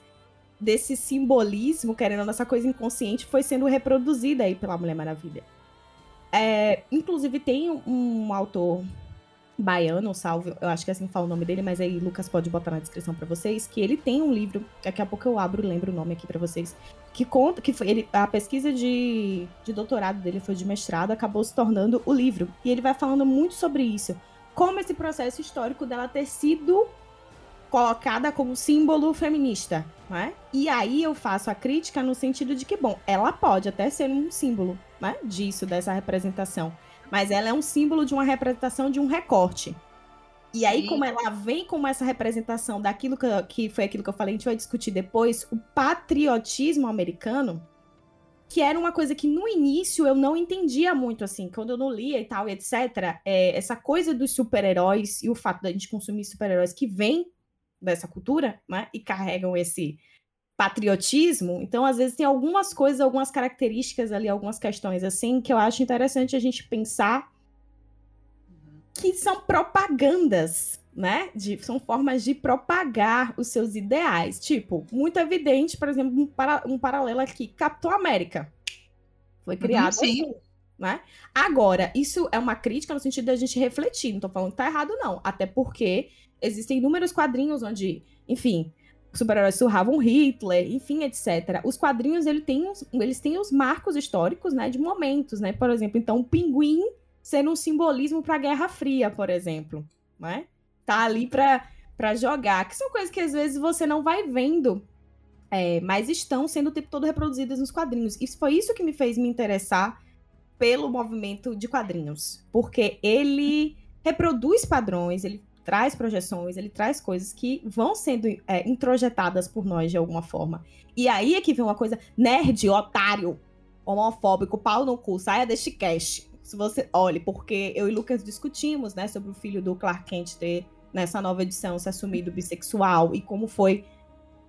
desse simbolismo, querendo essa coisa inconsciente, foi sendo reproduzida aí pela Mulher Maravilha. É, inclusive tem um, um autor baiano, salve, eu acho que é assim fala o nome dele, mas aí Lucas pode botar na descrição para vocês, que ele tem um livro, daqui a pouco eu abro e lembro o nome aqui para vocês, que conta que foi ele, a pesquisa de, de doutorado dele foi de mestrado, acabou se tornando o livro. E ele vai falando muito sobre isso, como esse processo histórico dela ter sido colocada como símbolo feminista, né? E aí eu faço a crítica no sentido de que, bom, ela pode até ser um símbolo, né, disso, dessa representação mas ela é um símbolo de uma representação de um recorte. E aí, Sim. como ela vem como essa representação daquilo que, que foi aquilo que eu falei, a gente vai discutir depois, o patriotismo americano, que era uma coisa que no início eu não entendia muito, assim, quando eu não lia e tal, e etc. É, essa coisa dos super-heróis e o fato da gente consumir super-heróis que vem dessa cultura, né, e carregam esse patriotismo. Então, às vezes, tem algumas coisas, algumas características ali, algumas questões assim, que eu acho interessante a gente pensar que são propagandas, né? De, são formas de propagar os seus ideais. Tipo, muito evidente, por exemplo, um, para, um paralelo aqui: Capitão América. Foi uhum, criado uhum, assim. Né? Agora, isso é uma crítica no sentido da gente refletir. Não tô falando que tá errado, não. Até porque existem inúmeros quadrinhos onde, enfim, super-heróis surravam Hitler, enfim, etc. Os quadrinhos ele tem eles têm os marcos históricos, né, de momentos, né? Por exemplo, então o pinguim sendo um simbolismo para a Guerra Fria, por exemplo, né? Tá ali para para jogar, que são coisas que às vezes você não vai vendo, é, mas estão sendo o tempo todo reproduzidas nos quadrinhos. Isso foi isso que me fez me interessar pelo movimento de quadrinhos, porque ele reproduz padrões, ele traz projeções, ele traz coisas que vão sendo é, introjetadas por nós de alguma forma. E aí é que vem uma coisa nerd, otário, homofóbico, pau no cu, saia deste cast. Se você olhe, porque eu e Lucas discutimos, né, sobre o filho do Clark Kent ter nessa nova edição se assumido bissexual e como foi,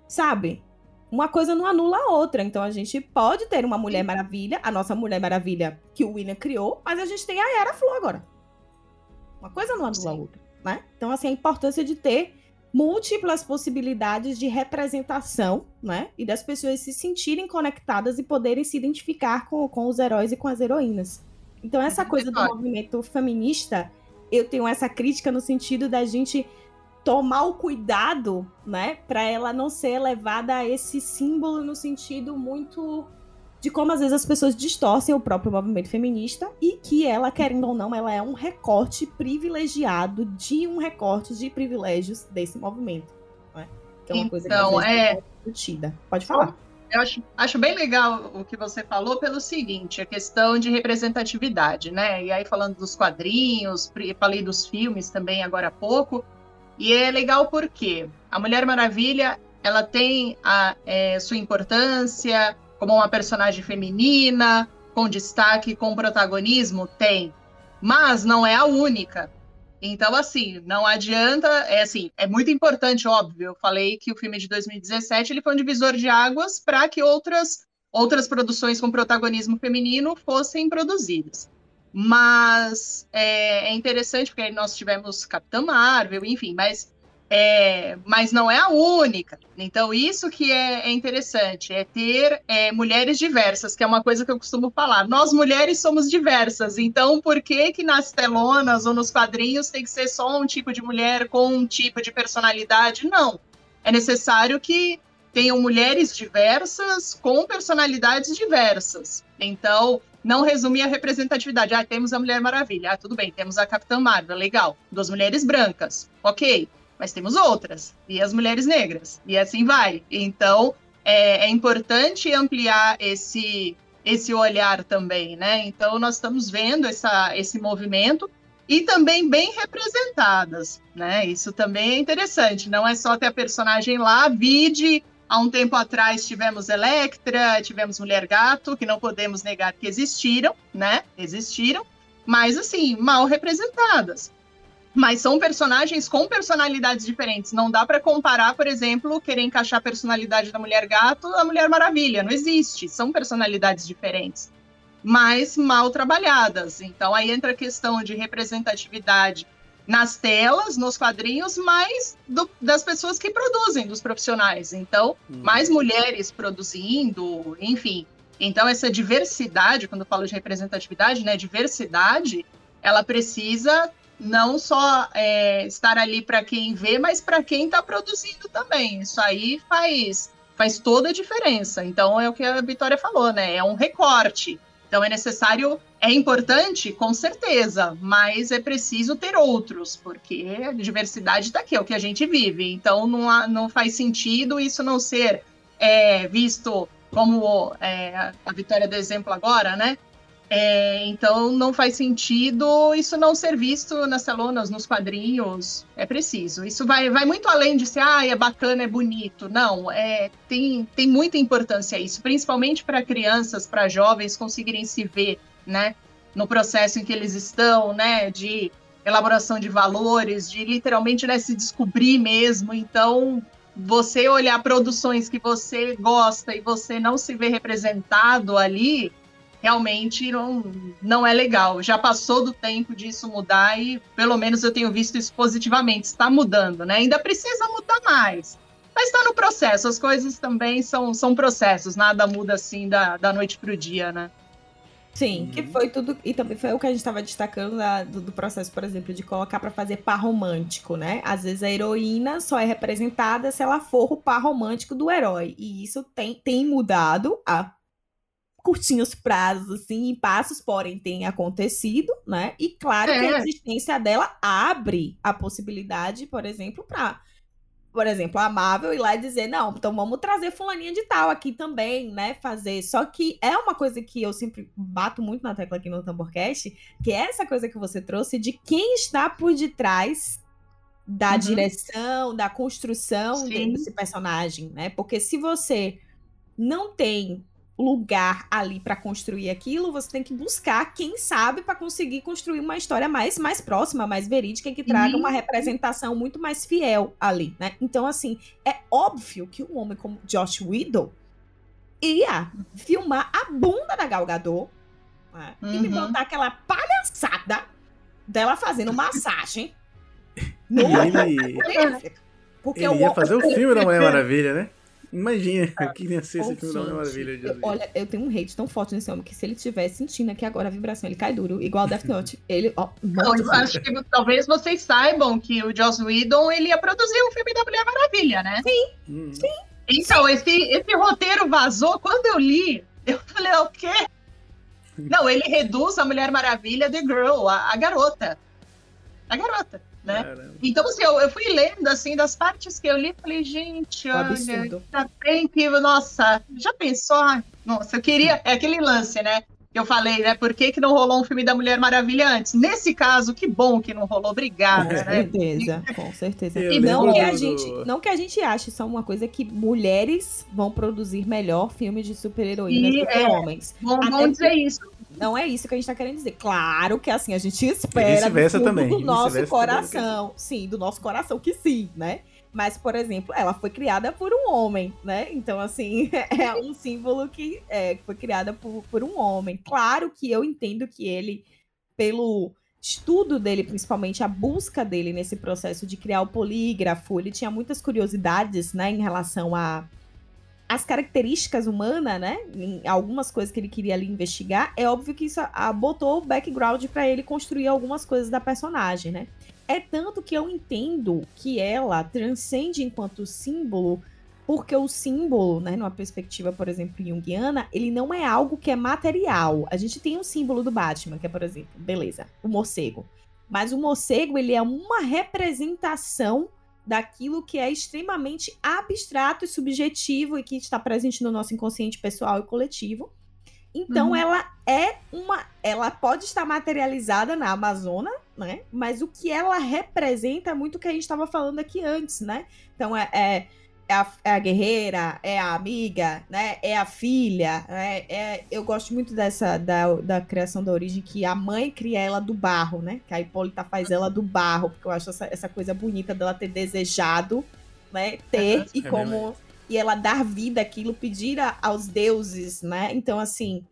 sabe? Uma coisa não anula a outra. Então a gente pode ter uma Mulher Maravilha, a nossa Mulher Maravilha que o William criou, mas a gente tem a Era Flor agora. Uma coisa não anula Sim. a outra né? Então, assim, a importância de ter múltiplas possibilidades de representação, né? E das pessoas se sentirem conectadas e poderem se identificar com, com os heróis e com as heroínas. Então, essa coisa do movimento feminista, eu tenho essa crítica no sentido da gente tomar o cuidado, né, para ela não ser levada a esse símbolo no sentido muito de como às vezes as pessoas distorcem o próprio movimento feminista e que ela, querendo ou não, ela é um recorte privilegiado de um recorte de privilégios desse movimento. Né? Que é uma coisa então, que é discutida. Pode falar. Eu acho, acho bem legal o que você falou pelo seguinte, a questão de representatividade, né? E aí falando dos quadrinhos, falei dos filmes também agora há pouco, e é legal porque a Mulher Maravilha, ela tem a é, sua importância, como uma personagem feminina, com destaque, com protagonismo? Tem. Mas não é a única. Então, assim, não adianta. É assim, é muito importante, óbvio. Eu falei que o filme de 2017 ele foi um divisor de águas para que outras, outras produções com protagonismo feminino fossem produzidas. Mas é, é interessante porque nós tivemos Capitã Marvel, enfim, mas é, mas não é a única. Então, isso que é, é interessante, é ter é, mulheres diversas, que é uma coisa que eu costumo falar. Nós, mulheres, somos diversas, então por que que nas telonas ou nos quadrinhos tem que ser só um tipo de mulher com um tipo de personalidade? Não. É necessário que tenham mulheres diversas com personalidades diversas. Então, não resumir a representatividade. Ah, temos a Mulher Maravilha. Ah, tudo bem, temos a Capitã Marvel, legal. Duas mulheres brancas. Ok mas temos outras, e as mulheres negras, e assim vai. Então, é, é importante ampliar esse, esse olhar também, né? Então, nós estamos vendo essa, esse movimento, e também bem representadas, né? Isso também é interessante. Não é só ter a personagem lá, vide. Há um tempo atrás tivemos Electra, tivemos Mulher Gato, que não podemos negar que existiram, né? Existiram, mas assim, mal representadas. Mas são personagens com personalidades diferentes. Não dá para comparar, por exemplo, querer encaixar a personalidade da Mulher Gato à Mulher Maravilha. Não existe. São personalidades diferentes mas mal trabalhadas. Então aí entra a questão de representatividade nas telas, nos quadrinhos, mas do, das pessoas que produzem, dos profissionais. Então, hum. mais mulheres produzindo, enfim. Então, essa diversidade, quando eu falo de representatividade, né, diversidade, ela precisa não só é, estar ali para quem vê, mas para quem está produzindo também. Isso aí faz, faz toda a diferença. Então, é o que a Vitória falou, né? É um recorte. Então é necessário, é importante, com certeza, mas é preciso ter outros, porque a diversidade está aqui, é o que a gente vive. Então não, há, não faz sentido isso não ser é, visto como é, a Vitória do exemplo agora, né? É, então não faz sentido isso não ser visto nas telonas, nos quadrinhos. É preciso. Isso vai, vai muito além de ser, ah, é bacana, é bonito. Não, é, tem, tem muita importância isso, principalmente para crianças, para jovens conseguirem se ver, né? No processo em que eles estão, né? De elaboração de valores, de literalmente né, se descobrir mesmo. Então, você olhar produções que você gosta e você não se vê representado ali, realmente não, não é legal. Já passou do tempo disso mudar e pelo menos eu tenho visto isso positivamente. Está mudando, né? Ainda precisa mudar mais. Mas está no processo, as coisas também são, são processos, nada muda assim da, da noite para o dia, né? Sim, uhum. que foi tudo. E também foi o que a gente estava destacando da, do, do, processo, por exemplo, de colocar para fazer par romântico, né? Às vezes a heroína só é representada se ela for o par romântico do herói. E isso tem, tem mudado a curtinhos prazos, assim, em passos, porém tem acontecido, né? E claro é. que a existência dela abre a possibilidade, por exemplo, para por exemplo, a Marvel ir lá e dizer, não, então vamos trazer fulaninha de tal aqui também, né? Fazer. Só que é uma coisa que eu sempre bato muito na tecla aqui no Tamborcast, que é essa coisa que você trouxe de quem está por detrás da uhum. direção, da construção Sim. desse personagem, né? Porque se você não tem lugar ali para construir aquilo, você tem que buscar quem sabe para conseguir construir uma história mais mais próxima, mais verídica que traga uhum. uma representação muito mais fiel ali, né? Então assim, é óbvio que um homem como Josh Whedon ia filmar a bunda da Gal Gadot né? uhum. e me uhum. botar aquela palhaçada dela fazendo massagem no ele... Porque ele ia fazer o filme da Mulher Maravilha, né? Imagina ah, que ia ser esse filme da Maravilha. Eu, olha, eu tenho um hate tão forte nesse homem que se ele estiver sentindo aqui agora a vibração, ele cai duro, igual Death Note. Ele, ó, não, eu acho que talvez vocês saibam que o Joss Whedon ele ia produzir um filme da Mulher Maravilha, né? Sim, hum. sim. Então, esse, esse roteiro vazou, quando eu li, eu falei, o quê? Não, ele reduz a Mulher Maravilha The Girl, a, a garota. A garota né? Então, assim, eu, eu, fui lendo, assim, das partes que eu li, falei, gente, olha, tá bem que, nossa, já pensou? Nossa, eu queria, é aquele lance, né? Que eu falei, né? Por que, que não rolou um filme da Mulher Maravilha antes? Nesse caso, que bom que não rolou, obrigada, com né? Certeza, com certeza. Eu e não que, a gente, não que a gente ache só uma coisa que mulheres vão produzir melhor filmes de super-heroínas do que é, homens. Vamos dizer isso não é isso que a gente tá querendo dizer. Claro que assim, a gente espera do, também. do nosso coração. Sim, do nosso coração que sim, né? Mas, por exemplo, ela foi criada por um homem, né? Então, assim, é um símbolo que é, foi criada por, por um homem. Claro que eu entendo que ele, pelo estudo dele, principalmente a busca dele nesse processo de criar o polígrafo, ele tinha muitas curiosidades, né, em relação a as características humanas, né? Em algumas coisas que ele queria ali investigar, é óbvio que isso botou o background para ele construir algumas coisas da personagem, né? É tanto que eu entendo que ela transcende enquanto símbolo, porque o símbolo, né, numa perspectiva, por exemplo, junguiana, ele não é algo que é material. A gente tem um símbolo do Batman, que é, por exemplo, beleza, o morcego. Mas o morcego, ele é uma representação daquilo que é extremamente abstrato e subjetivo e que está presente no nosso inconsciente pessoal e coletivo. Então uhum. ela é uma, ela pode estar materializada na Amazônia, né? Mas o que ela representa é muito o que a gente estava falando aqui antes, né? Então é, é, é, a, é, a, guerreira, é a amiga, né? É a filha, né? É, eu gosto muito dessa da, da criação da origem que a mãe cria ela do barro, né? Que a Hipólita faz ela do barro, porque eu acho essa, essa coisa bonita dela ter desejado, né? Ter é, e como e ela dar vida àquilo, pedir a, aos deuses, né? Então assim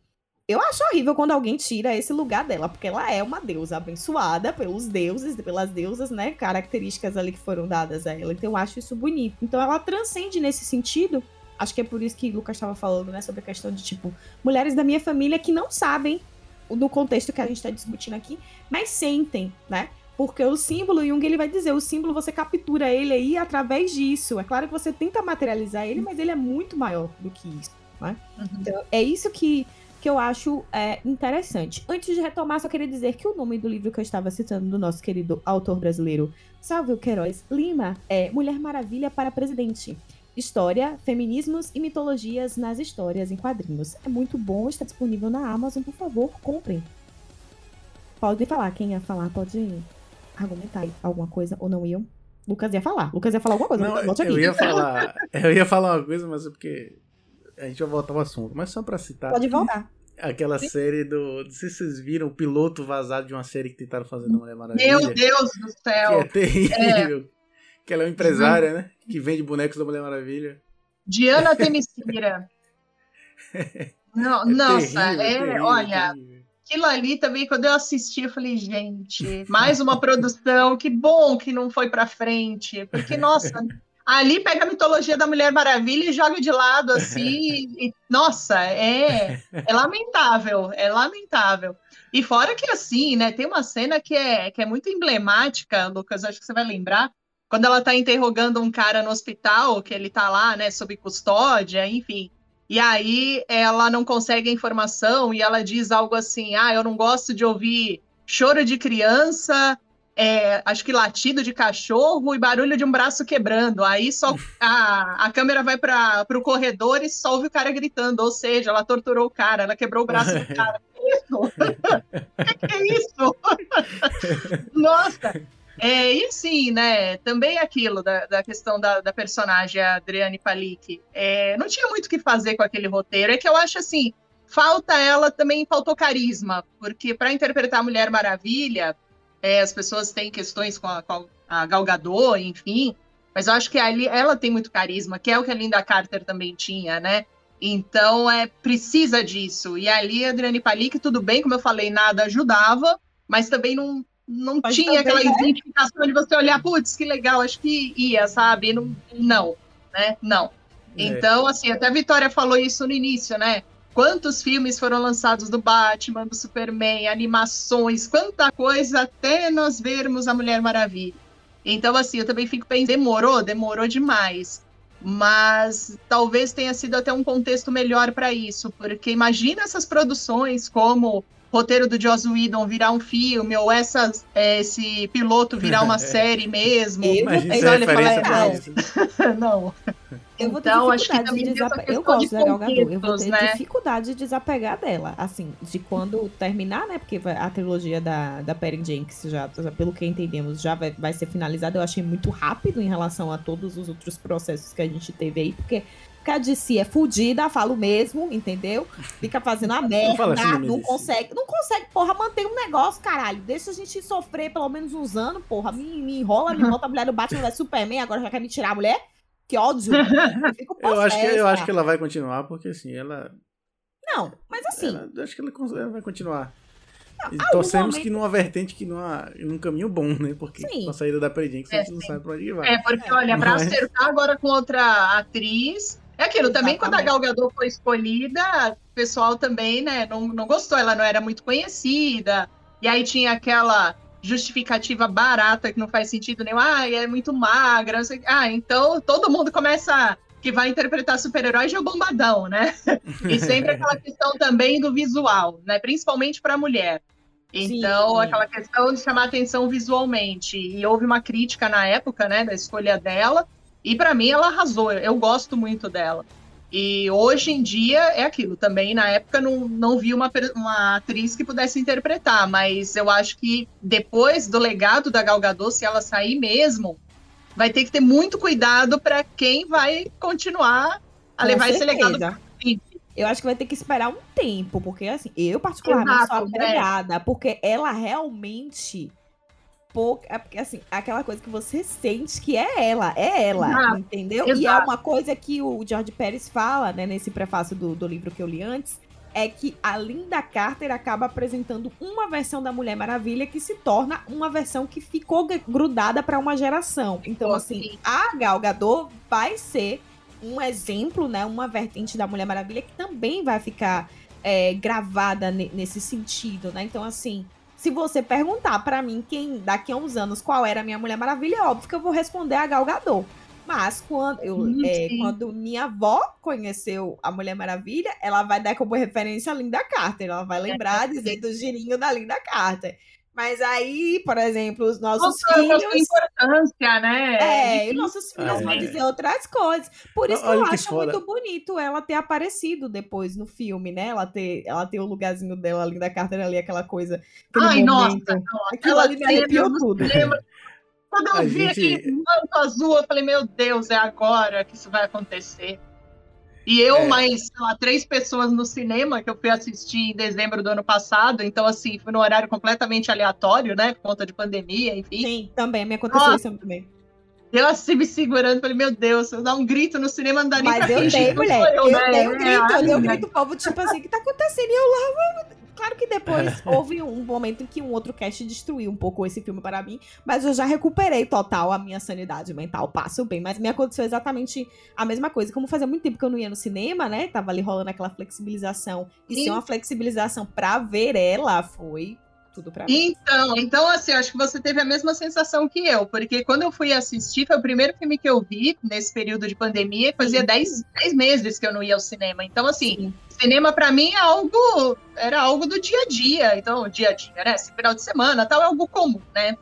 eu acho horrível quando alguém tira esse lugar dela, porque ela é uma deusa abençoada pelos deuses, pelas deusas, né? Características ali que foram dadas a ela. Então eu acho isso bonito. Então ela transcende nesse sentido. Acho que é por isso que o Lucas estava falando, né? Sobre a questão de, tipo, mulheres da minha família que não sabem no contexto que a gente está discutindo aqui, mas sentem, né? Porque o símbolo, Jung ele vai dizer, o símbolo você captura ele aí através disso. É claro que você tenta materializar ele, mas ele é muito maior do que isso. Né? Uhum. Então, é isso que que eu acho é, interessante. Antes de retomar, só queria dizer que o nome do livro que eu estava citando do nosso querido autor brasileiro Salvio Queiroz Lima é Mulher Maravilha para Presidente. História, feminismos e mitologias nas histórias em quadrinhos. É muito bom, está disponível na Amazon, por favor, comprem. Pode falar, quem ia falar pode argumentar alguma coisa ou não iam. Lucas ia falar. Lucas ia falar alguma coisa. Não, eu ia falar. Eu ia falar uma coisa, mas é porque a gente vai voltar ao assunto, mas só pra citar. Pode voltar. Aquela Sim. série do. Não sei se vocês viram o piloto vazado de uma série que tentaram fazer da Mulher Maravilha. Meu Deus do céu! Que é terrível. É. Que ela é uma empresária, uhum. né? Que vende bonecos da Mulher Maravilha. Diana Temissira. Não, é nossa, terrível, é, terrível, olha, terrível. aquilo ali também, quando eu assisti, eu falei, gente, mais uma produção, que bom que não foi pra frente, porque, nossa, Ali pega a mitologia da Mulher Maravilha e joga de lado, assim. e, nossa, é, é lamentável, é lamentável. E fora que, assim, né, tem uma cena que é, que é muito emblemática, Lucas, acho que você vai lembrar, quando ela tá interrogando um cara no hospital, que ele tá lá, né, sob custódia, enfim. E aí ela não consegue a informação e ela diz algo assim: ah, eu não gosto de ouvir choro de criança, é, acho que latido de cachorro e barulho de um braço quebrando. Aí só a, a câmera vai para o corredor e só ouve o cara gritando. Ou seja, ela torturou o cara, ela quebrou o braço do cara. Que isso? que é isso? Nossa! É, e assim, né? Também aquilo da, da questão da, da personagem, Adriane Palik. É, não tinha muito o que fazer com aquele roteiro. É que eu acho assim, falta ela também, faltou carisma. Porque para interpretar a Mulher Maravilha, é, as pessoas têm questões com a, com a Gal Gadot, enfim, mas eu acho que ali ela tem muito carisma, que é o que a Linda Carter também tinha, né? Então, é precisa disso. E ali, a Adriane Palik, tudo bem, como eu falei, nada ajudava, mas também não, não tinha aquela é. identificação de você olhar, putz, que legal, acho que ia, sabe? Não, não né? Não. É. Então, assim, até a Vitória falou isso no início, né? Quantos filmes foram lançados do Batman, do Superman, animações, quanta coisa até nós vermos a Mulher Maravilha. Então, assim, eu também fico pensando, demorou? Demorou demais. Mas talvez tenha sido até um contexto melhor para isso, porque imagina essas produções como roteiro do Joss Whedon virar um filme, ou essas, é, esse piloto virar uma série mesmo. Eu, falar, não. Eu vou ter então, dificuldade de desapegar. Eu gosto da Gal Gadot. Eu vou ter né? dificuldade de desapegar dela. Assim, de quando terminar, né? Porque a trilogia da, da Perry Jenkins, já, pelo que entendemos, já vai, vai ser finalizada. Eu achei muito rápido em relação a todos os outros processos que a gente teve aí, porque a DC é fudida, falo mesmo, entendeu? Fica fazendo a merda, assim, não consegue, não consegue, porra, manter um negócio, caralho. Deixa a gente sofrer pelo menos uns anos, porra. Me, me enrola, me bota a mulher do Batman, é Superman, agora já quer me tirar a mulher? Que ódio. Eu, eu acho que eu acho que ela vai continuar, porque assim, ela. Não, mas assim. Ela, eu acho que ela, ela vai continuar. E torcemos momento... que numa vertente que numa, num caminho bom, né? Porque sim. com a saída da Predinx é, a gente não sabe pra onde vai. É, porque, olha, pra mas... acertar agora com outra atriz, é aquilo, também quando a Gal Gadot foi escolhida, o pessoal também, né, não, não gostou, ela não era muito conhecida, e aí tinha aquela justificativa barata que não faz sentido nenhum, ah, é muito magra, não sei Ah, então todo mundo começa que vai interpretar super-herói já é o bombadão, né? e sempre aquela questão também do visual, né, principalmente para mulher. Então, Sim. aquela questão de chamar atenção visualmente. E houve uma crítica na época, né, da escolha dela, e para mim ela arrasou, eu gosto muito dela. E hoje em dia é aquilo. Também na época não, não vi uma, uma atriz que pudesse interpretar, mas eu acho que depois do legado da Gal Gadot, se ela sair mesmo, vai ter que ter muito cuidado para quem vai continuar a Com levar esse certeza. legado pra frente. Eu acho que vai ter que esperar um tempo, porque assim, eu particularmente Exato, sou apegada, porque ela realmente pouca, é porque assim, aquela coisa que você sente que é ela, é ela, Exato, entendeu? E é exato. uma coisa que o George Pérez fala, né, nesse prefácio do, do livro que eu li antes, é que a Linda Carter acaba apresentando uma versão da Mulher Maravilha que se torna uma versão que ficou gr- grudada para uma geração. Então, Ficou, assim, sim. a Gal Gadot vai ser um exemplo, né, uma vertente da Mulher Maravilha que também vai ficar é, gravada ne- nesse sentido, né? Então, assim, se você perguntar pra mim quem daqui a uns anos qual era a minha Mulher Maravilha, é óbvio que eu vou responder a Gal Gadot. Mas quando, eu, é, quando minha avó conheceu a Mulher Maravilha, ela vai dar como referência a Linda Carter. Ela vai lembrar, dizer do girinho da Linda Carter. Mas aí, por exemplo, os nossos Nossa, a filhos. importância, né? É, e difícil. nossos filhos vão É. dizer outras coisas. Por isso que Olha eu que acho foda. muito bonito ela ter aparecido depois no filme, né? Ela ter, ela ter o lugarzinho dela ali da Carter ali, aquela coisa. Ai, nossa, momento. não, Aquilo aquela ali me arrepiou tudo. Quando eu A vi gente- aquele manto azul, eu falei, meu Deus, é agora que isso vai acontecer. E eu, É. mais, sei lá, três pessoas no cinema, que eu fui assistir em dezembro do ano passado, então, assim, foi num horário completamente aleatório, né, por conta de pandemia, enfim. Sim, também, me aconteceu Nossa. isso também. Eu, assim, me segurando, falei, meu Deus, se eu dar um grito no cinema, não dá nem Mas pra eu fingir dei, mulher. sou Eu, né? dei um É, grito, eu dei um ai, grito, o povo, tipo assim, o que tá acontecendo? E eu lá. Claro que depois houve um momento em que um outro cast destruiu um pouco esse filme para mim, mas eu já recuperei total a minha sanidade mental, passo bem. Mas me aconteceu exatamente a mesma coisa. Como fazia muito tempo que eu não ia no cinema, né? Tava ali rolando aquela flexibilização. E Sim. ser uma flexibilização pra ver ela foi tudo pra mim. Então, então, assim, acho que você teve a mesma sensação que eu, porque quando eu fui assistir, foi o primeiro filme que eu vi nesse período de pandemia, fazia Sim. 10, 10 meses que eu não ia ao cinema. Então, assim, Sim. cinema pra mim é algo, era algo do dia a dia. Então, dia a dia, né? Esse final de semana, tal, é algo comum, né?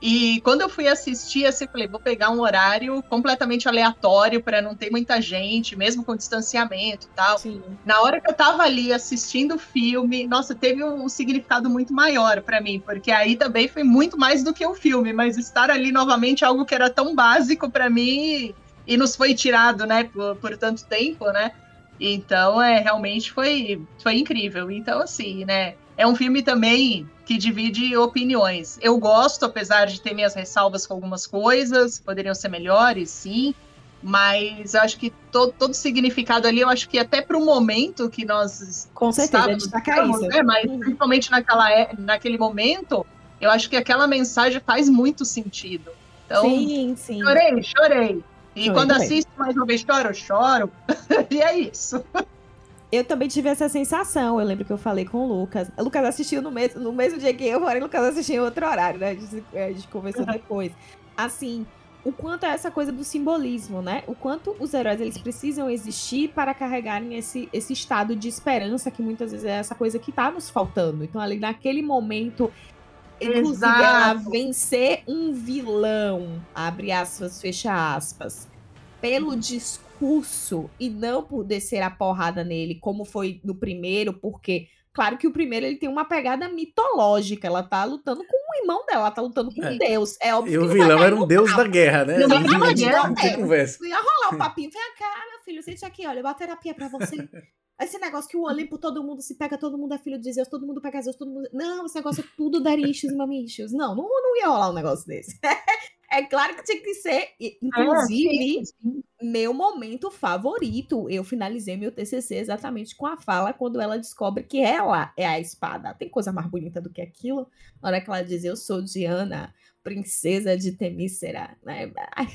E quando eu fui assistir, assim, eu falei, vou pegar um horário completamente aleatório para não ter muita gente, mesmo com distanciamento e tal. Sim. Na hora que eu tava ali assistindo o filme, nossa, teve um significado muito maior pra mim, porque aí também foi muito mais do que o filme, mas estar ali novamente é algo que era tão básico pra mim e nos foi tirado, né, por, por tanto tempo, né? Então, é, realmente foi, foi incrível. Então, assim, né, é um filme também que divide opiniões. Eu gosto, apesar de ter minhas ressalvas com algumas coisas, poderiam ser melhores, sim, mas eu acho que todo, todo significado ali, eu acho que até para o momento que nós Com certeza, estávamos, isso. né, mas Uhum. principalmente naquela, é- naquele momento, eu acho que aquela mensagem faz muito sentido. Então, sim, sim. chorei, chorei. E Chorei quando também. assisto mais uma vez, choro, choro. e é isso. Eu também tive essa sensação. Eu lembro que eu falei com o Lucas. O Lucas assistiu no mesmo, no mesmo dia que eu, porém o Lucas assistiu em outro horário, né? A gente, a gente conversou depois. Assim, o quanto é essa coisa do simbolismo, né? O quanto os heróis eles precisam existir para carregarem esse, esse estado de esperança que muitas vezes é essa coisa que tá nos faltando. Então, ali naquele momento. Inclusive, ela Exato. vencer um vilão, abre aspas, fecha aspas, pelo discurso e não por descer a porrada nele, como foi no primeiro, porque, claro que o primeiro ele tem uma pegada mitológica, ela tá lutando com o irmão dela, ela tá lutando com É. Deus. É óbvio E o não vilão era um deus da guerra, né? Não, Não, não, não, não, não tem é. conversa. Não ia rolar um papinho, vem cá, meu filho, sente aqui, olha, uma terapia pra você. Esse negócio que o Olimpo todo mundo se pega, todo mundo é filho de Zeus, todo mundo pega Zeus, todo mundo. Não, esse negócio é tudo issues e issues. Não, não, não ia rolar um negócio desse. É claro que tinha que ser. e, Inclusive, sim. meu momento favorito. Eu finalizei meu TCC exatamente com a fala quando ela descobre que ela é a espada. Tem coisa mais bonita do que aquilo? Na hora que ela diz: Eu sou Diana, princesa de Temícera, né? Ai,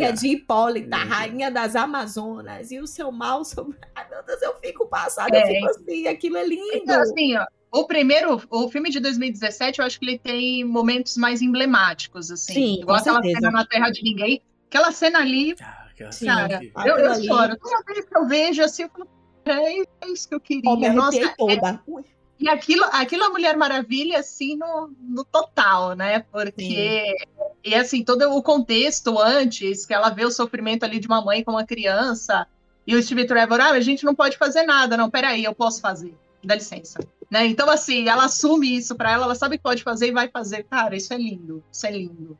É de Hipólita, É. rainha das Amazonas, e o seu mal sobre. Ai, meu Deus, eu fico passada, eu É. fico assim, aquilo é lindo. Então, assim, ó, o primeiro, o filme de 2017, eu acho que ele tem momentos mais emblemáticos, assim. Sim, igual aquela certeza. cena na Terra de Ninguém. Aquela cena ali, Ah, aquela Sim. cena cara, Ah, eu, eu ali- choro. Toda vez que eu vejo, assim, eu falo, é é isso que eu queria. Me arrepiei Nossa, toda. Ui. E aquilo, aquilo é Mulher Maravilha, assim, no, no total, né? Porque, e assim, todo o contexto antes, que ela vê o sofrimento ali de uma mãe com uma criança, E o Steve Trevor, ah, a gente não pode fazer nada. Não, peraí, eu posso fazer. Dá licença. Né? Então, assim, ela assume isso para ela, ela sabe que pode fazer e vai fazer. Cara, isso é lindo. Isso é lindo.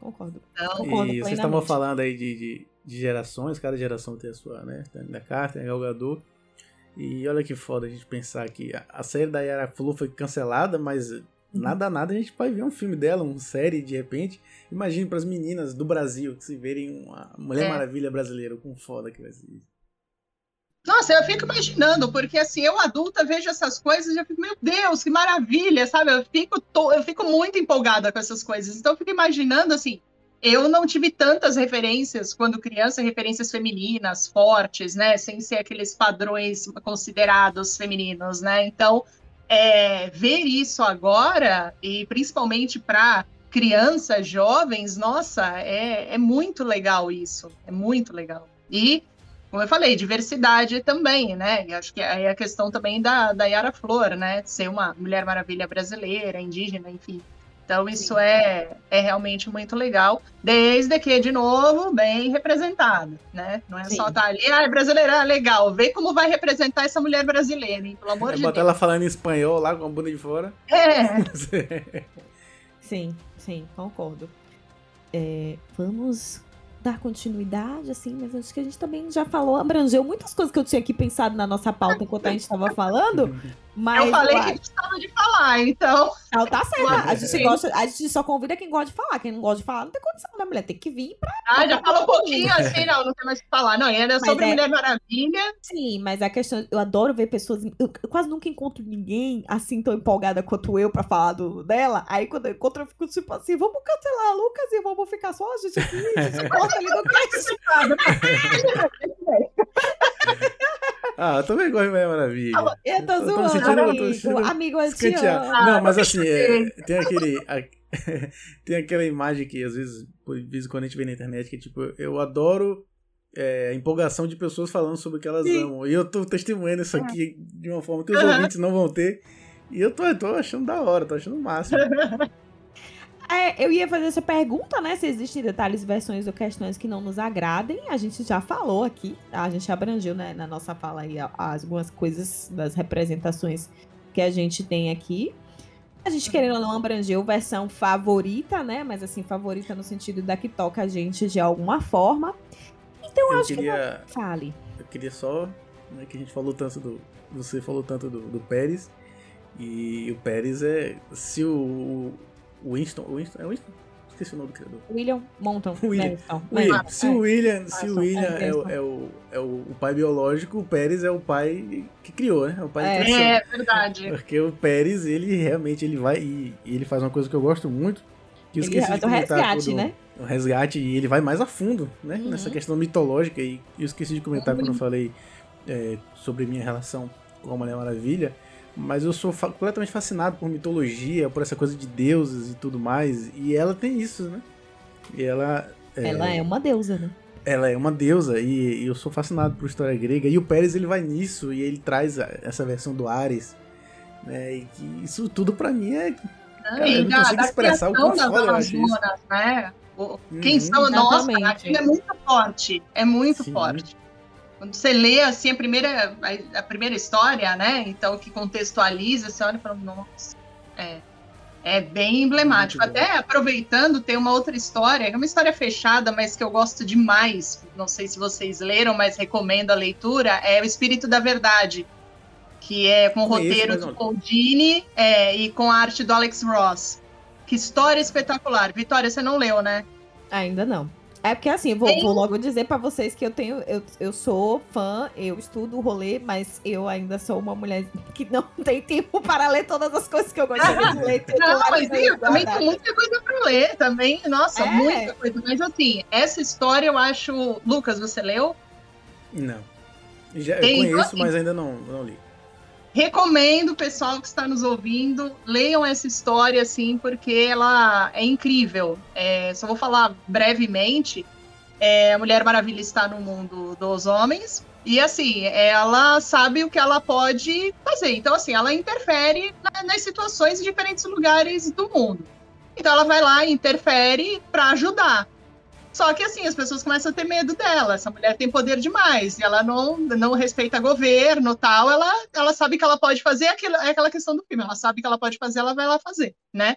Concordo. Então, Concordo E vocês estavam falando aí de, de, de gerações, cada geração tem a sua, né? Tem a Carter, tem a Gal Gadot. E olha que foda a gente pensar que a, série da Yara Flu foi cancelada, mas Uhum. nada nada a gente pode ver um filme dela, uma série de repente. Imagine para as meninas do Brasil que se verem uma Mulher É. Maravilha brasileira, com foda que vai ser isso. Nossa, eu fico imaginando, porque assim, eu adulta vejo essas coisas e eu fico, meu Deus, que maravilha, sabe? Eu fico, to- eu fico muito empolgada com essas coisas. Então eu fico imaginando assim, eu não tive tantas referências quando criança, referências femininas, fortes, né? Sem ser aqueles padrões considerados femininos, né? Então, é, ver isso agora, e principalmente para crianças, jovens, nossa, é, é muito legal isso. É muito legal. E como eu falei, diversidade também, né? E acho que aí é a questão também da, da Yara Flor, né? Ser uma Mulher Maravilha brasileira, indígena, enfim. Então, isso é, é realmente muito legal, desde que, de novo, bem representada, né? Não é só Sim. estar ali, ah, é brasileira, ah, legal, vê como vai representar essa mulher brasileira, hein? Pelo amor É de botar Deus. ela falando em espanhol lá com a bunda de fora. É, Sim, sim, concordo. É, vamos dar continuidade, assim, mas acho que a gente também já falou, abrangeu muitas coisas que eu tinha aqui pensado na nossa pauta enquanto a gente estava falando. Mas eu falei que precisava de falar, então. Ah, tá certo. A gente, Sim. gosta, a gente só convida quem gosta de falar. Quem não gosta de falar, não tem condição, né, mulher? Tem que vir pra. Ah, já falou um pouquinho assim, não, não tem mais o que falar. Não, era Mas sobre é- Mulher Maravilha. Sim, mas a questão. Eu adoro ver pessoas. Eu, eu quase nunca encontro ninguém assim tão empolgada quanto eu pra falar do, dela. Aí quando eu encontro, eu fico tipo assim: vamos cancelar a Lucas e vamos ficar só a gente aqui. A gente corta ali no cast. Ah, eu também gosto de Mulher Maravilha. Eu tô Eu tô zoando, sentindo- eu tô amigo. sentindo amigo, eu te Escantear. amo. Não, mas assim, é, tem aquele. a- tem aquela imagem que às vezes, por vezes quando a gente vê na internet, que tipo, eu adoro é, a empolgação de pessoas falando sobre o que elas Sim. amam. E eu tô testemunhando isso aqui de uma forma que os ouvintes não vão ter. E eu tô, eu tô achando da hora, tô achando o máximo. É, eu ia fazer essa pergunta, né? Se existem detalhes, versões ou questões que não nos agradem. A gente já falou aqui, tá? a gente abrangeu né, na nossa fala aí algumas coisas das representações que a gente tem aqui. A gente querendo ou não abrangeu versão favorita, né? Mas assim, favorita no sentido da que toca a gente de alguma forma. Então eu acho que queria, não fale. eu queria só. Né, que a gente falou tanto do. Você falou tanto do, do Pérez. E o Pérez é. Se o. Winston. O Winston é Winston? Esqueci o nome do criador. William Monton. William. Madison. William, Madison, se é. o William, se o William é, é, o, Madison. é, o, é o, o pai biológico, o Pérez é o pai que criou, né? É o pai É. criação. É verdade. Porque o Pérez, ele realmente ele vai e, e ele faz uma coisa que eu gosto muito. Que eu Ele esqueci faz de o comentar resgate, quando- né? O resgate, e ele vai mais a fundo, né? Uhum. Nessa questão mitológica. E eu esqueci de comentar quando eu falei é, sobre minha relação com a Mulher Maravilha. Mas eu sou fa- completamente fascinado por mitologia, por essa coisa de deuses e tudo mais. E ela tem isso, né? E ela. Ela é uma deusa, né? Ela é uma deusa e, e eu sou fascinado por história grega. E o Pérez ele vai nisso e ele traz a- essa versão do Ares. Né? E que isso tudo pra mim é. Cara, eu não consigo da expressar o quão das foda eu acho isso. Né? Quem Uhum. são, aquilo é muito forte. É muito Sim. forte. Quando você lê assim a primeira, a, a primeira história, né? Então, que contextualiza, você olha e fala, nossa, é, é bem emblemático. Muito bom. Até aproveitando, tem uma outra história, que é uma história fechada, mas que eu gosto demais. Não sei se vocês leram, mas recomendo a leitura. É O Espírito da Verdade, que é com o roteiro mas do não- Paul Dini é, e com a arte do Alex Ross. Que história espetacular. Vitória, você não leu, né? Ainda não. É porque assim, eu vou, Tem- vou logo dizer pra vocês que eu tenho, eu, eu sou fã, eu estudo o rolê, mas eu ainda sou uma mulher que não tem tempo para ler todas as coisas que eu gostaria de ler. Não, mas eu também guardadas. tenho muita coisa pra ler também. Nossa, É. muita coisa. Mas assim, essa história eu acho. Lucas, você leu? Não. Já, eu Tem, conheço, assim- mas ainda não, não li. Recomendo, pessoal que está nos ouvindo, leiam essa história, assim, porque ela é incrível. É, só vou falar brevemente. É, a Mulher Maravilha está no mundo dos homens. E assim, ela sabe o que ela pode fazer. Então, assim, ela interfere na- nas situações em diferentes lugares do mundo. Então ela vai lá e interfere para ajudar. Só que assim, as pessoas começam a ter medo dela. Essa mulher tem poder demais. E ela não, não respeita governo tal. Ela, ela sabe que ela pode fazer aquilo, é aquela questão do filme. Ela sabe que ela pode fazer, ela vai lá fazer, né?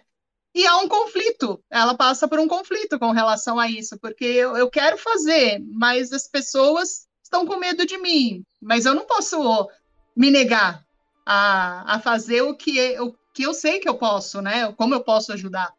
E há um conflito. Ela passa por um conflito com relação a isso, porque eu, eu quero fazer, mas as pessoas estão com medo de mim. Mas eu não posso me negar a, a fazer o que, o que eu sei que eu posso, né? Como eu posso ajudar.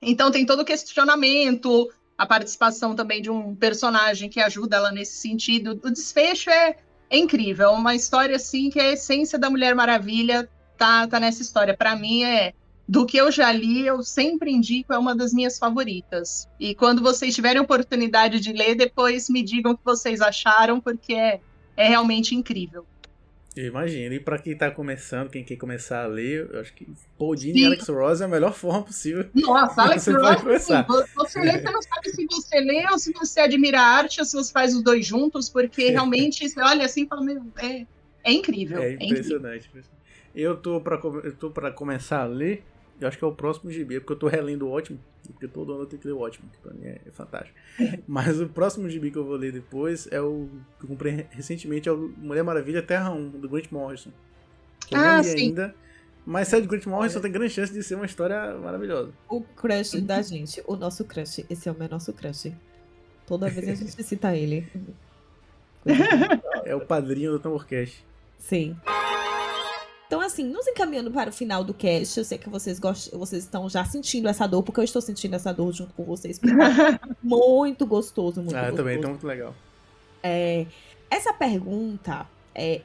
Então tem todo o questionamento, a participação também de um personagem que ajuda ela nesse sentido. O desfecho é, é incrível, é uma história assim que a essência da Mulher Maravilha tá, tá nessa história. Para mim é do que eu já li, eu sempre indico, é uma das minhas favoritas. E quando vocês tiverem oportunidade de ler, depois me digam o que vocês acharam, porque é, é realmente incrível. Eu imagino. E pra quem tá começando, quem quer começar a ler, eu acho que Paul Dini e Alex Ross é a melhor forma possível. Nossa, Alex você Ross, começar. você lê, você não sabe se você lê ou se você admira a arte ou se você faz os dois juntos, porque realmente você olha assim e fala, meu, é, é incrível. É impressionante. É incrível. Eu tô pra, eu tô pra começar a ler, eu acho que é o próximo gibi, porque eu tô relendo o ótimo, porque todo ano eu tenho que ler o ótimo, que pra mim é, é fantástico. Mas o próximo gibi que eu vou ler depois é o que eu comprei recentemente, é o Mulher Maravilha Terra 1, do Grant Morrison. Que eu ah, não li sim. ainda. Mas se é de Grant Morrison, tem grande chance de ser uma história maravilhosa. O crush da gente, o nosso crush. Esse é o nosso crush. Toda vez a gente cita ele. É o padrinho do Tamborcast. Sim. Então, assim, nos encaminhando para o final do cast, eu sei que vocês gostam, vocês estão já sentindo essa dor, porque eu estou sentindo essa dor junto com vocês. Tá muito gostoso, muito ah, gostoso. também, tá muito legal. É, essa pergunta é,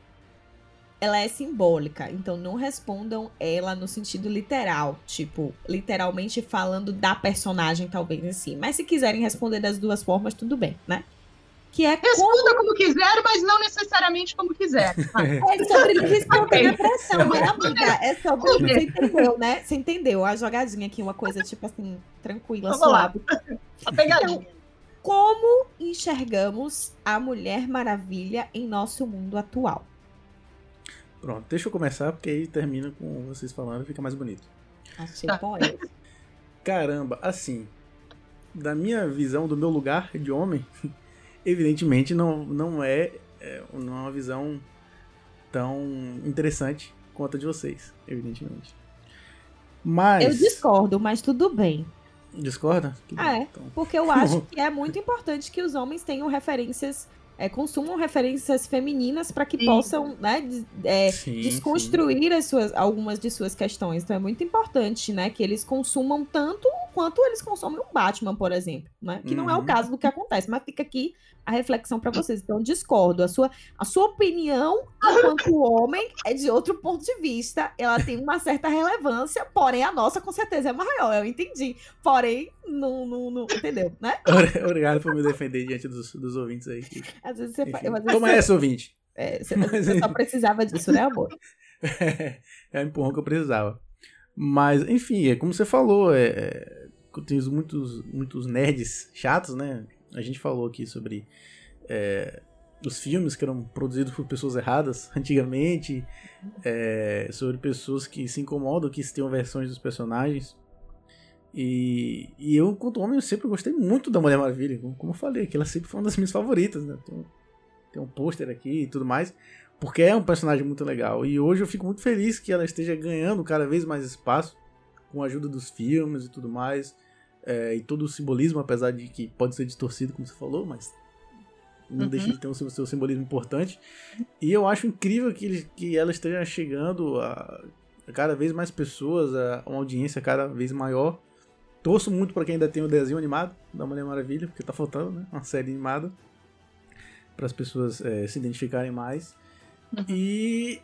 ela é simbólica, então não respondam ela no sentido literal, tipo, literalmente falando da personagem, talvez em si. Mas se quiserem responder das duas formas, tudo bem, né? Que é Responda como... como quiser, mas não necessariamente como quiser. é sobre responder a pressão, né, amiga? É sobre. Você entendeu, né? Você entendeu a jogadinha aqui, uma coisa tipo assim, tranquila, Vamos suave. Lá. A pegadinha. Então, como enxergamos a Mulher Maravilha em nosso mundo atual? Pronto, deixa eu começar, porque aí termina com vocês falando e fica mais bonito. Achei tá. poético. Caramba, assim, da minha visão, do meu lugar de homem, evidentemente não, não é, é não é uma visão tão interessante quanto a de vocês, evidentemente. Mas. Eu discordo, mas tudo bem. Discorda? É, então. porque eu acho que é muito importante que os homens tenham referências é, consumam referências femininas para que sim. possam né, é, sim, desconstruir sim. As suas, algumas de suas questões. Então é muito importante né, que eles consumam tanto quanto eles consomem um Batman, por exemplo. Né? Que uhum. não é o uhum. caso do que acontece, mas fica aqui a reflexão para vocês. Então, discordo. A sua, a sua opinião, enquanto homem, é de outro ponto de vista. Ela tem uma certa relevância, porém a nossa com certeza é maior. Eu entendi. Porém, não, não, não entendeu, né? Obrigado por me defender diante dos, dos ouvintes aí. Às vezes você faz. Toma essa, ouvinte. É, você, você só precisava disso, né, amor? é, é o empurrão que eu precisava. Mas, enfim, é como você falou, é, é, tem muitos, muitos nerds chatos, né? A gente falou aqui sobre é, os filmes que eram produzidos por pessoas erradas antigamente, é, sobre pessoas que se incomodam que tenham versões dos personagens. E, e eu, enquanto homem, eu sempre gostei muito da Mulher Maravilha. Como eu falei, que ela sempre foi uma das minhas favoritas. Né? Tem, tem um pôster aqui e tudo mais. Porque é um personagem muito legal. E hoje eu fico muito feliz que ela esteja ganhando cada vez mais espaço. Com a ajuda dos filmes e tudo mais é, e todo o simbolismo, apesar de que pode ser distorcido, como você falou, mas não uhum. deixa de ter um seu simbolismo importante. E eu acho incrível que, ele, que ela esteja chegando a, a cada vez mais pessoas, a uma audiência cada vez maior. Torço muito para quem ainda tem o desenho animado da Mulher Maravilha, porque tá faltando, né? Uma série animada para as pessoas é, se identificarem mais. Uhum. E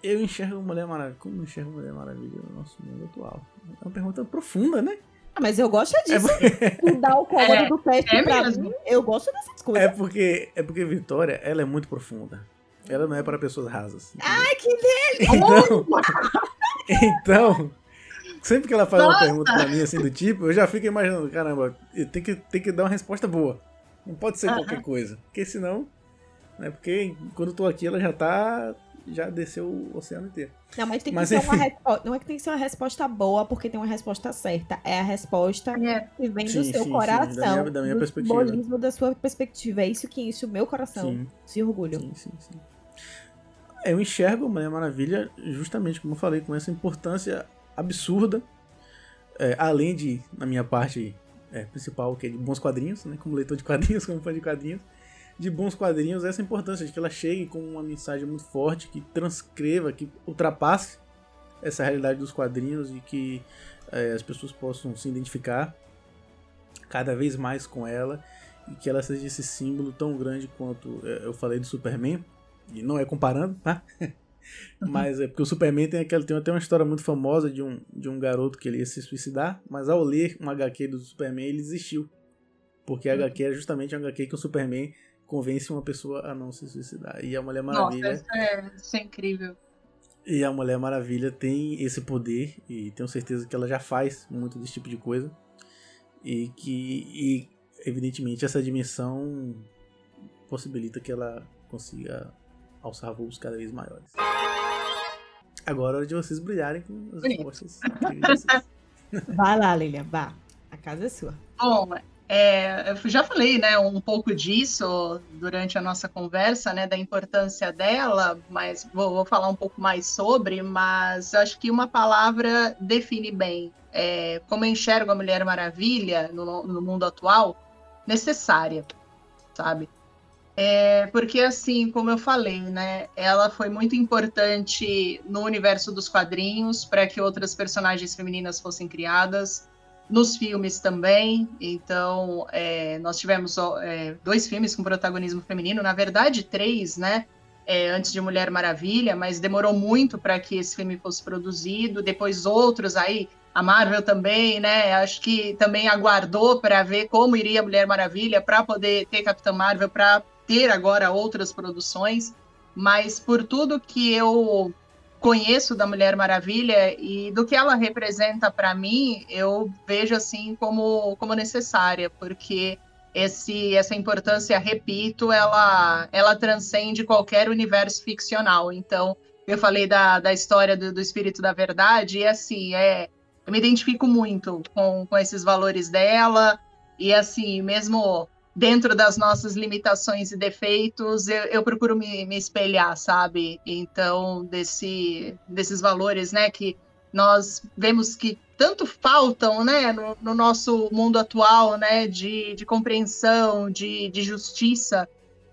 eu enxergo Mulher Maravilha. Como eu enxergo Mulher Maravilha no nosso mundo atual? É uma pergunta profunda, né? Ah, mas eu gosto disso. É porque... Dar o cômodo é, do teste é pra mesmo. mim, eu gosto dessas coisas. É porque, é porque Vitória, ela é muito profunda. Ela não é para pessoas rasas. Entendeu? Ai, que delícia! Então, então, sempre que ela faz Nossa. uma pergunta pra mim assim do tipo, eu já fico imaginando, caramba, tem que, tem que dar uma resposta boa. Não pode ser uh -huh. qualquer coisa. Porque senão. Né, porque quando eu tô aqui, ela já tá já desceu o oceano inteiro. Não, mas tem que Mas, ser uma resposta. Não é que tem que ser uma resposta boa, porque tem uma resposta certa. É a resposta É. que vem Sim, do sim, seu sim, coração. da minha- da minha do perspectiva. simbolismo da sua perspectiva. É isso que enche o meu coração Sim. de orgulho. Sim, sim, sim. Eu enxergo a Mulher Maravilha justamente, como eu falei, com essa importância absurda, é, além de, na minha parte é, principal, que é de bons quadrinhos, né, como leitor de quadrinhos, como fã de quadrinhos, de bons quadrinhos, essa importância de que ela chegue com uma mensagem muito forte, que transcreva, que ultrapasse essa realidade dos quadrinhos e que é, as pessoas possam se identificar cada vez mais com ela e que ela seja esse símbolo tão grande quanto é, eu falei do Superman, e não é comparando, tá? mas é porque o Superman tem, aquela, tem até uma história muito famosa de um, de um garoto que ele ia se suicidar, mas ao ler um HQ do Superman ele desistiu. Porque a HQ é justamente um HQ que o Superman convence uma pessoa a não se suicidar. E a Mulher Nossa, Maravilha. isso é, isso é incrível. E a Mulher Maravilha tem esse poder, e tenho certeza que ela já faz muito desse tipo de coisa. E que, e, evidentemente, essa dimensão possibilita que ela consiga alçar voos cada vez maiores. Agora é hora de vocês brilharem com as respostas. Vai lá, Lilian, vá. A casa é sua. Bom, é, eu já falei, né, um pouco disso durante a nossa conversa, né, da importância dela, mas vou, vou falar um pouco mais sobre, mas acho que uma palavra define bem é, como eu enxergo a Mulher Maravilha no, no mundo atual, necessária, sabe? É, porque assim, como eu falei, né, ela foi muito importante no universo dos quadrinhos para que outras personagens femininas fossem criadas nos filmes também. Então, é, nós tivemos é, dois filmes com protagonismo feminino, na verdade, três, né? é, antes de Mulher Maravilha, mas demorou muito para que esse filme fosse produzido. Depois outros aí, a Marvel também, né? Acho que também aguardou para ver como iria Mulher Maravilha para poder ter Capitã Marvel para ter agora outras produções. Mas por tudo que eu conheço da Mulher Maravilha e do que ela representa para mim, eu vejo assim como, como necessária, porque esse, essa importância, repito, ela, ela transcende qualquer universo ficcional. Então, eu falei da, da história do, do Espírito da Verdade, e assim, é, eu me identifico muito com, com esses valores dela, e assim, mesmo dentro das nossas limitações e defeitos, eu, eu procuro me, me, espelhar, sabe? Então, desse, desses valores, né, que nós vemos que tanto faltam, né, no, no nosso mundo atual, né, de, de compreensão, de, de justiça,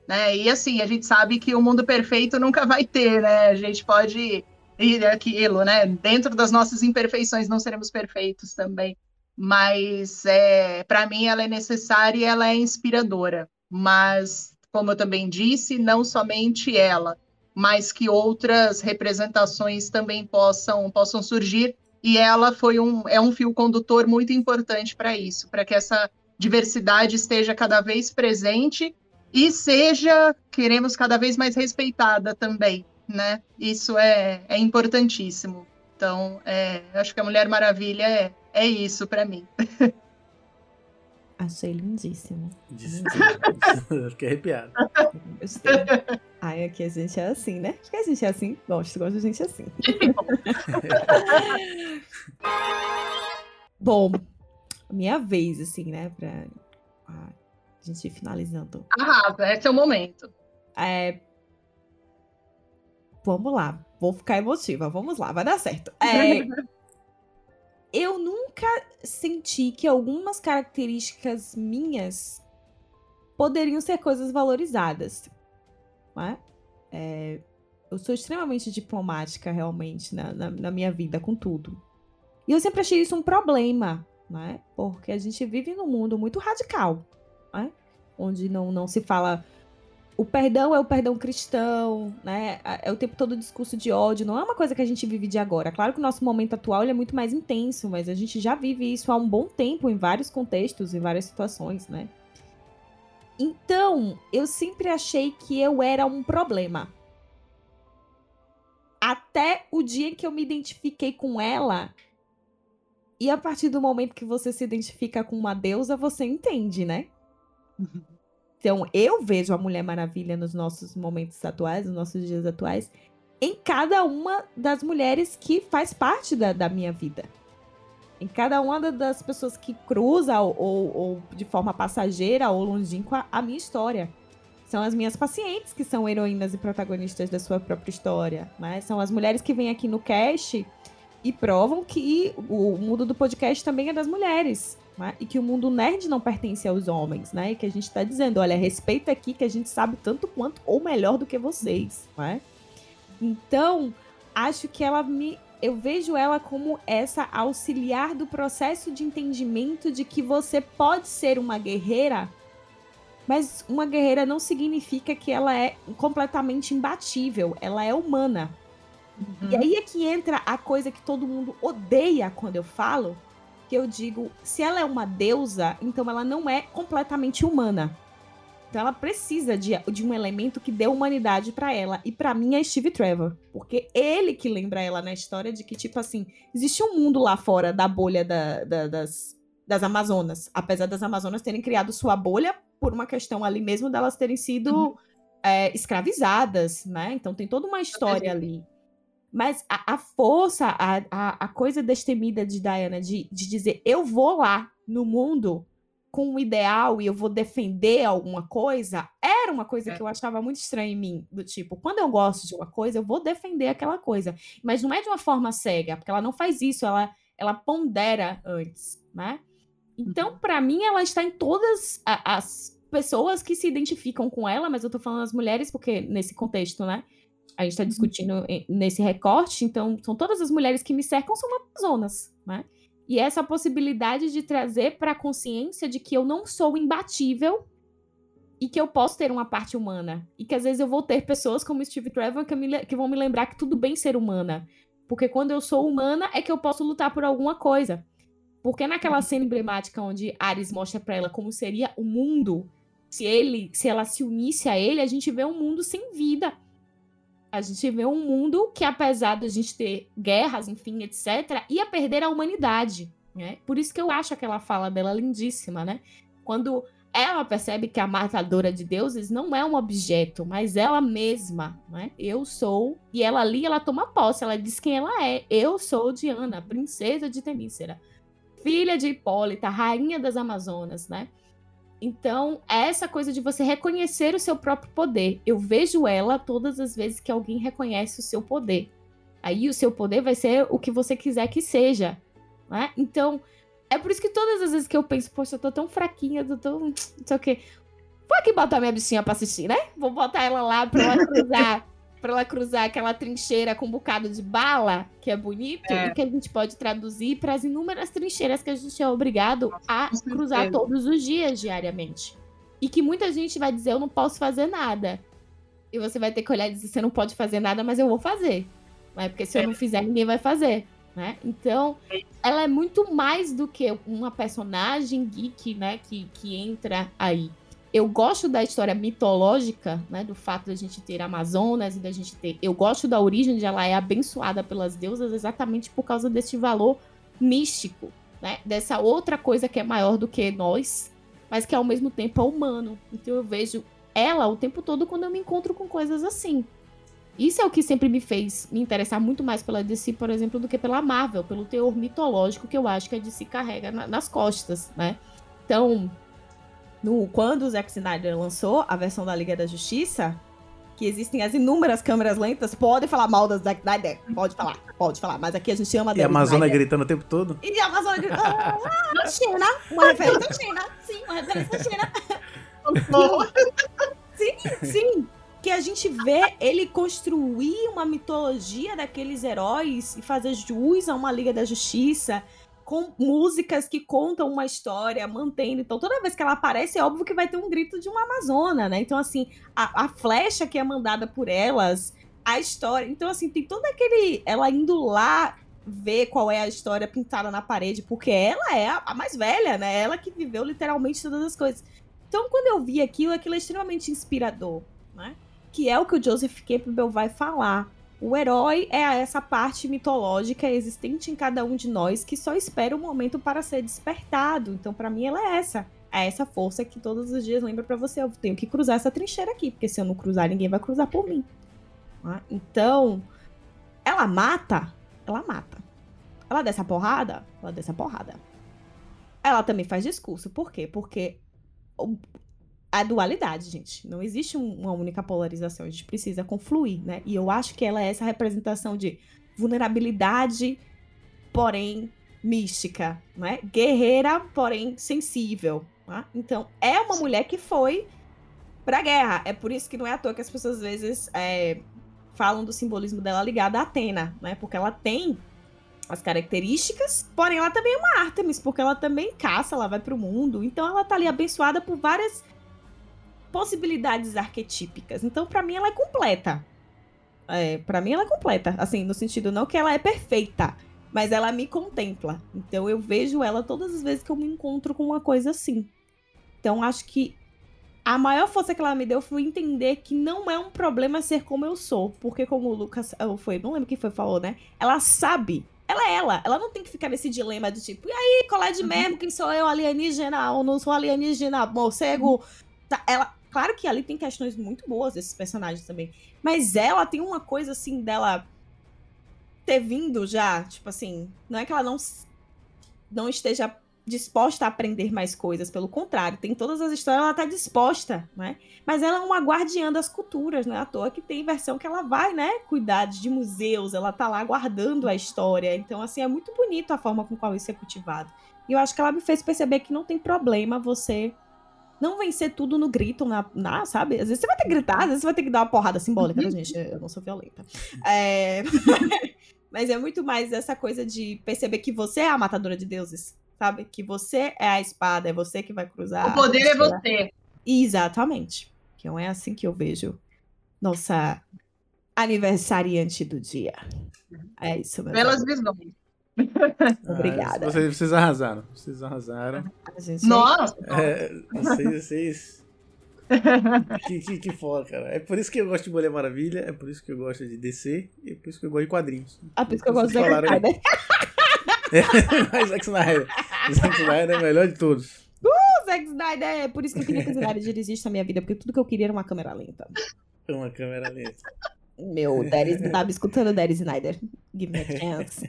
né? E assim, a gente sabe que o mundo perfeito nunca vai ter, né? A gente pode ir aquilo, né? Dentro das nossas imperfeições não seremos perfeitos também mas é, para mim ela é necessária e ela é inspiradora. Mas, como eu também disse, não somente ela, mas que outras representações também possam, possam surgir. E ela foi um, é um fio condutor muito importante para isso, para que essa diversidade esteja cada vez presente e seja, queremos, cada vez mais respeitada também, né? Isso é, é importantíssimo. Então, é, acho que a Mulher Maravilha é, é isso para mim. Achei lindíssimo. Fiquei arrepiado. Gostei. Ai, aqui a gente é assim, né? Acho que a gente é assim. Gosto, gosto de gente assim. Bom, minha vez, assim, né? Pra a gente ir finalizando. Arrasa, esse é o momento. É... Vamos lá. Vou ficar emotiva. Vamos lá, vai dar certo. É... eu nunca senti que algumas características minhas poderiam ser coisas valorizadas. É? É, eu sou extremamente diplomática, realmente, na, na, na, minha vida, com tudo. E eu sempre achei isso um problema, né? Porque a gente vive num mundo muito radical, né? Onde não, não se fala o perdão é o perdão cristão, né? É o tempo todo o discurso de ódio. Não é uma coisa que a gente vive de agora. Claro que o nosso momento atual é muito mais intenso, mas a gente já vive isso há um bom tempo em vários contextos, em várias situações, né? Então, eu sempre achei que eu era um problema. Até o dia que eu me identifiquei com ela. E a partir do momento que você se identifica com uma deusa, você entende, né? Então, eu vejo a Mulher Maravilha nos nossos momentos atuais, nos nossos dias atuais, em cada uma das mulheres que faz parte da, da minha vida. Em cada uma das pessoas que cruza ou, ou, ou de forma passageira ou longínqua a minha história. São as minhas pacientes que são heroínas e protagonistas da sua própria história. Né? São as mulheres que vêm aqui no cast e provam que o mundo do podcast também é das mulheres. Né? E que o mundo nerd não pertence aos homens, né? E que a gente está dizendo, olha, respeita aqui que a gente sabe tanto quanto ou melhor do que vocês, né? Então, acho que ela me eu vejo ela como essa auxiliar do processo de entendimento de que você pode ser uma guerreira, mas uma guerreira não significa que ela é completamente imbatível, ela é humana. Uhum. E aí é que entra a coisa que todo mundo odeia quando eu falo, que eu digo, se ela é uma deusa, então ela não é completamente humana. Então ela precisa de, de um elemento que dê humanidade para ela. E para mim é Steve Trevor. Porque ele que lembra ela na história de que, tipo assim, existe um mundo lá fora da bolha da, da, das, das Amazonas. Apesar das Amazonas terem criado sua bolha por uma questão ali mesmo delas terem sido uhum. é, escravizadas, né? Então tem toda uma história ali. Mas a, a força, a, a, a, coisa destemida de Diana de, de dizer eu vou lá no mundo com um ideal e eu vou defender alguma coisa, era uma coisa é. que eu achava muito estranha em mim. Do tipo, quando eu gosto de uma coisa, eu vou defender aquela coisa. Mas não é de uma forma cega, porque ela não faz isso, ela, ela pondera antes, né? Então, uhum. para mim, ela está em todas as pessoas que se identificam com ela, mas eu tô falando as mulheres, porque nesse contexto, né? A gente tá uhum. discutindo nesse recorte, então são todas as mulheres que me cercam são amazonas, né? E essa possibilidade de trazer para a consciência de que eu não sou imbatível e que eu posso ter uma parte humana. E que às vezes eu vou ter pessoas como Steve Trevor que, me, que vão me lembrar que tudo bem ser humana. Porque quando eu sou humana é que eu posso lutar por alguma coisa. Porque naquela cena emblemática onde Ares mostra para ela como seria o mundo, se ele, se ela se unisse a ele, a gente vê um mundo sem vida. A gente vê um mundo que, apesar de a gente ter guerras, enfim, etc., ia perder a humanidade. Né? Por isso que eu acho aquela fala dela lindíssima, né? Quando ela percebe que a matadora de deuses não é um objeto, mas ela mesma, né? Eu sou. E ela ali, ela toma posse, ela diz quem ela é. Eu sou Diana, princesa de Temícera, filha de Hipólita, rainha das Amazonas, né? Então, é essa coisa de você reconhecer o seu próprio poder. Eu vejo ela todas as vezes que alguém reconhece o seu poder. Aí o seu poder vai ser o que você quiser que seja. Né? Então, é por isso que todas as vezes que eu penso, poxa, eu tô tão fraquinha, eu tô tão. Não sei o quê. Vou aqui botar minha bichinha pra assistir, né? Vou botar ela lá pra ela cruzar para ela cruzar aquela trincheira com um bocado de bala, que é bonito, é. e que a gente pode traduzir para as inúmeras trincheiras que a gente é obrigado a cruzar todos os dias, diariamente. E que muita gente vai dizer: eu não posso fazer nada. E você vai ter que olhar e dizer: você não pode fazer nada, mas eu vou fazer. Né? Porque se eu não é. fizer, ninguém vai fazer. Né? Então, é ela é muito mais do que uma personagem geek, né, que, que entra aí eu gosto da história mitológica, né, do fato da gente ter Amazonas e da gente ter. Eu gosto da origem de ela é abençoada pelas deusas exatamente por causa desse valor místico, né, dessa outra coisa que é maior do que nós, mas que ao mesmo tempo é humano. Então eu vejo ela o tempo todo quando eu me encontro com coisas assim. Isso é o que sempre me fez me interessar muito mais pela DC, por exemplo, do que pela Marvel, pelo teor mitológico que eu acho que a DC carrega na, nas costas, né? Então, no, quando o Zack Snyder lançou a versão da Liga da Justiça, que existem as inúmeras câmeras lentas, pode falar mal da Zack Snyder, pode falar, pode falar, mas aqui a gente chama E a Amazônia gritando o tempo todo? E a Amazônia gritando, ah, China, uma referência à China, sim, uma referência à China. sim, sim, que a gente vê ele construir uma mitologia daqueles heróis e fazer jus a uma Liga da Justiça, com músicas que contam uma história, mantendo. Então, toda vez que ela aparece, é óbvio que vai ter um grito de uma Amazona, né? Então, assim, a, a flecha que é mandada por elas, a história. Então, assim, tem todo aquele. Ela indo lá ver qual é a história pintada na parede, porque ela é a, a mais velha, né? Ela que viveu literalmente todas as coisas. Então, quando eu vi aquilo, aquilo é extremamente inspirador, né? Que é o que o Joseph Campbell vai falar. O herói é essa parte mitológica existente em cada um de nós que só espera o um momento para ser despertado. Então, para mim, ela é essa. É essa força que todos os dias lembra para você: eu tenho que cruzar essa trincheira aqui, porque se eu não cruzar, ninguém vai cruzar por mim. né? Então, ela mata, ela mata. Ela desce a porrada, ela desce a porrada. Ela também faz discurso. Por quê? Porque a dualidade, gente. Não existe um- uma única polarização. A gente precisa confluir, né? E eu acho que ela é essa representação de vulnerabilidade, porém mística, né? Guerreira, porém sensível. né? Então, é uma mulher que foi pra guerra. É por isso que não é à toa que as pessoas às vezes é, falam do simbolismo dela ligado a Atena, né? Porque ela tem as características, porém ela também é uma Artemis, porque ela também caça, ela vai pro mundo. Então ela tá ali abençoada por várias possibilidades arquetípicas. Então, pra mim, ela é completa. É, para mim, ela é completa. Assim, no sentido não que ela é perfeita, mas ela me contempla. Então, eu vejo ela todas as vezes que eu me encontro com uma coisa assim. Então, acho que a maior força que ela me deu foi entender que não é um problema ser como eu sou. Porque, como o Lucas foi, não lembro quem foi falou, né? Ela sabe. Ela é ela. Ela não tem que ficar nesse dilema de tipo, e aí, é de mesmo? Quem sou eu, alienígena? Ou não sou alienígena? Morcego? Tá, ela, claro que ali tem questões muito boas desses personagens também. Mas ela tem uma coisa assim dela ter vindo já, tipo assim, não é que ela não não esteja disposta a aprender mais coisas, pelo contrário, tem todas as histórias, ela tá disposta, né? Mas ela é uma guardiã das culturas, não é à toa que tem versão que ela vai, né, cuidar de museus, ela tá lá guardando a história. Então, assim, é muito bonito a forma com qual isso é cultivado. E eu acho que ela me fez perceber que não tem problema você não vencer tudo no grito, na, na- sabe? Às vezes você vai ter que gritar, às vezes você vai ter que dar uma porrada simbólica, né, gente? Eu não sou violenta. É, Mas é muito mais essa coisa de perceber que você é a matadora de deuses, sabe? Que você é a espada, é você que vai cruzar. O poder é você. Exatamente. Que não é assim que eu vejo nossa aniversariante do dia. É isso, meu Pelas visões. Obrigada. Ah, vocês, vocês arrasaram. Vocês arrasaram. Gente- Nossa! É, vocês, vocês. Que, que, que foda, cara. É por isso que eu gosto de Mulher Maravilha, é por isso que eu gosto de DC e é por isso que eu gosto de quadrinhos. Ah, por isso que eu gosto de. Snyder. É, Zack Snyder. Zack Snyder é o melhor de todos. O Zack Snyder, é por isso que eu queria que o Snyder dirigisse a minha vida, porque tudo que eu queria era uma câmera lenta. Uma câmera lenta. Meu, Daddy, tava escutando Daddy Snyder. Give me a chance.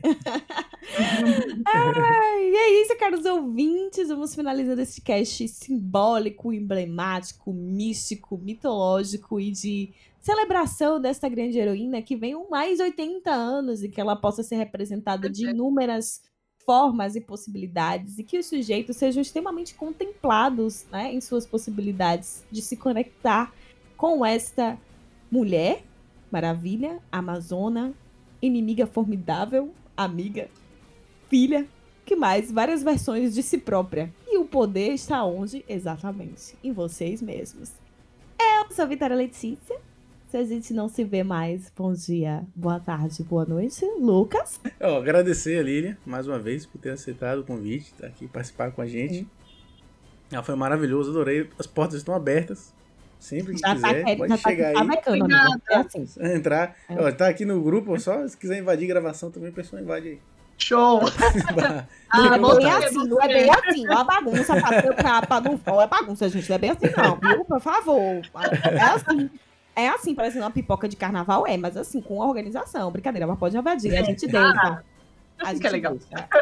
Ai, e é isso, caros ouvintes. Vamos finalizando esse cast simbólico, emblemático, místico, mitológico e de celebração desta grande heroína que vem um mais 80 anos e que ela possa ser representada de inúmeras formas e possibilidades e que os sujeitos sejam extremamente contemplados né, em suas possibilidades de se conectar com esta mulher maravilha, amazona, inimiga formidável, amiga, filha, que mais? Várias versões de si própria. E o poder está onde? Exatamente, em vocês mesmos. Eu sou a Vitória Letícia. Se a gente não se vê mais, bom dia, boa tarde, boa noite. Lucas. Ó, agradecer a Lilian, mais uma vez, por ter aceitado o convite, estar aqui participar com a gente. Ela foi maravilhoso, adorei. As portas estão abertas. Sempre que Já tá, quiser, querendo- pode já tá chegar aí. sabecando, amigo. É assim. Entrar. É. Ó, tá aqui no grupo, só se quiser invadir gravação também, o pessoal invade aí. Show! Ah, Não é bem saber assim, não é bem assim. Não é bagunça pra, pra, pra não, não é bagunça, gente. Não é bem assim, não, viu? Por favor. É assim. É assim, parecendo uma pipoca de carnaval, é, mas assim, com organização. Brincadeira, mas pode invadir. A gente deixa. A Assim gente que é legal.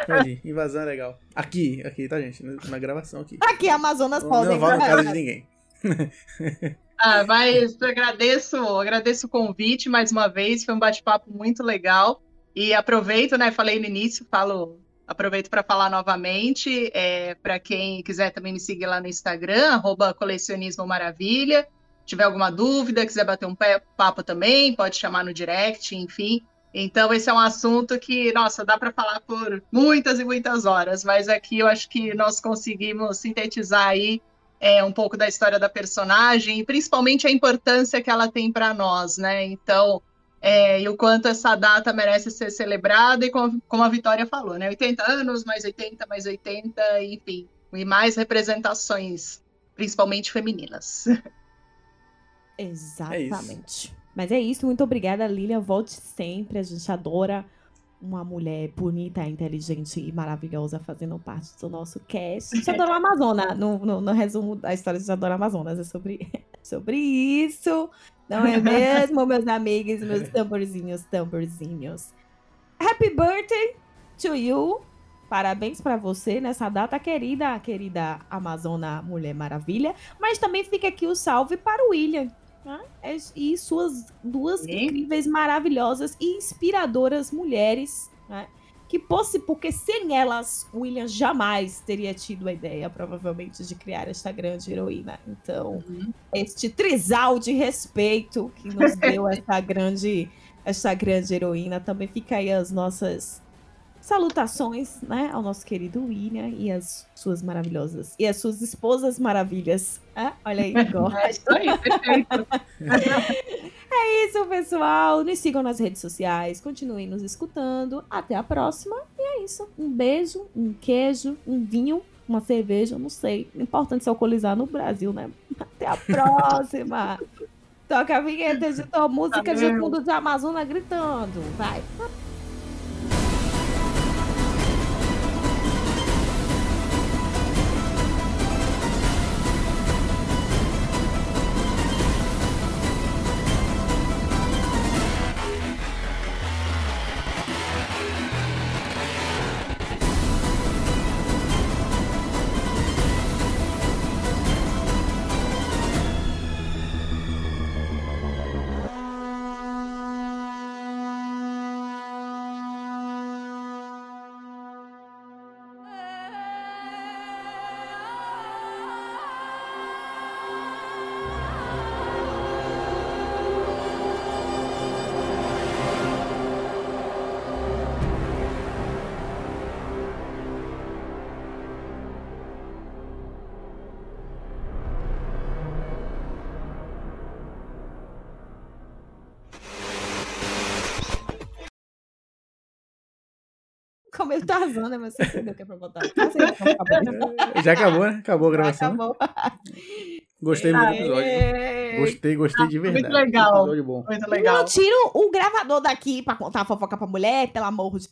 Pode. Invasão é legal. Aqui, aqui, tá, gente? Na gravação aqui. Aqui, Amazonas podem. não vá na casa de ninguém. Ah, mas eu agradeço, agradeço o convite mais uma vez, foi um bate-papo muito legal. E aproveito, né? Falei no início, falo, aproveito para falar novamente. É, para quem quiser também me seguir lá no Instagram, arroba colecionismo maravilha. Tiver alguma dúvida, quiser bater um papo também, pode chamar no direct, enfim. Então, esse é um assunto que, nossa, dá para falar por muitas e muitas horas, mas aqui eu acho que nós conseguimos sintetizar aí é, um pouco da história da personagem e principalmente a importância que ela tem para nós, né? Então, é, e o quanto essa data merece ser celebrada e como, como a Vitória falou, né? 80 anos, mais 80, mais 80, enfim, e mais representações, principalmente femininas. Exatamente. Mas é isso, muito obrigada, Lilian. Volte sempre. A gente adora uma mulher bonita, inteligente e maravilhosa fazendo parte do nosso cast. A gente adora o Amazonas. No, no, no resumo da história, a gente adora Amazonas. É sobre, sobre isso. Não é mesmo, meus amigos, meus tamborzinhos, tamborzinhos? Happy birthday to you. Parabéns para você nessa data querida, querida Amazona Mulher Maravilha. Mas também fica aqui o salve para o William. né? E suas duas incríveis, maravilhosas e inspiradoras mulheres. né? Que fosse porque sem elas, William jamais teria tido a ideia, provavelmente, de criar esta grande heroína. Então, este trisal de respeito que nos deu essa grande, essa grande heroína. Também fica aí as nossas salutações, né, ao nosso querido William e as suas maravilhosas e as suas esposas maravilhas. Ah, olha aí, gosto. É isso. É isso, pessoal. Nos sigam nas redes sociais, continuem nos escutando. Até a próxima. E é isso. Um beijo, um queijo, um vinho, uma cerveja, não sei. Importante é se alcoolizar no Brasil, né? Até a próxima. Toca a vinheta de música de fundo de Amazônia gritando. Vai. Tô arrasando, né? Mas você entendeu o que é pra botar. Ah, lá, acabou. Já acabou, né? Acabou a gravação. Acabou. Gostei muito do episódio. Aê! Gostei, gostei de Muito verdade. legal. Episódio bom. Muito legal. Não tiro o gravador daqui pra contar a fofoca pra mulher, pelo amor de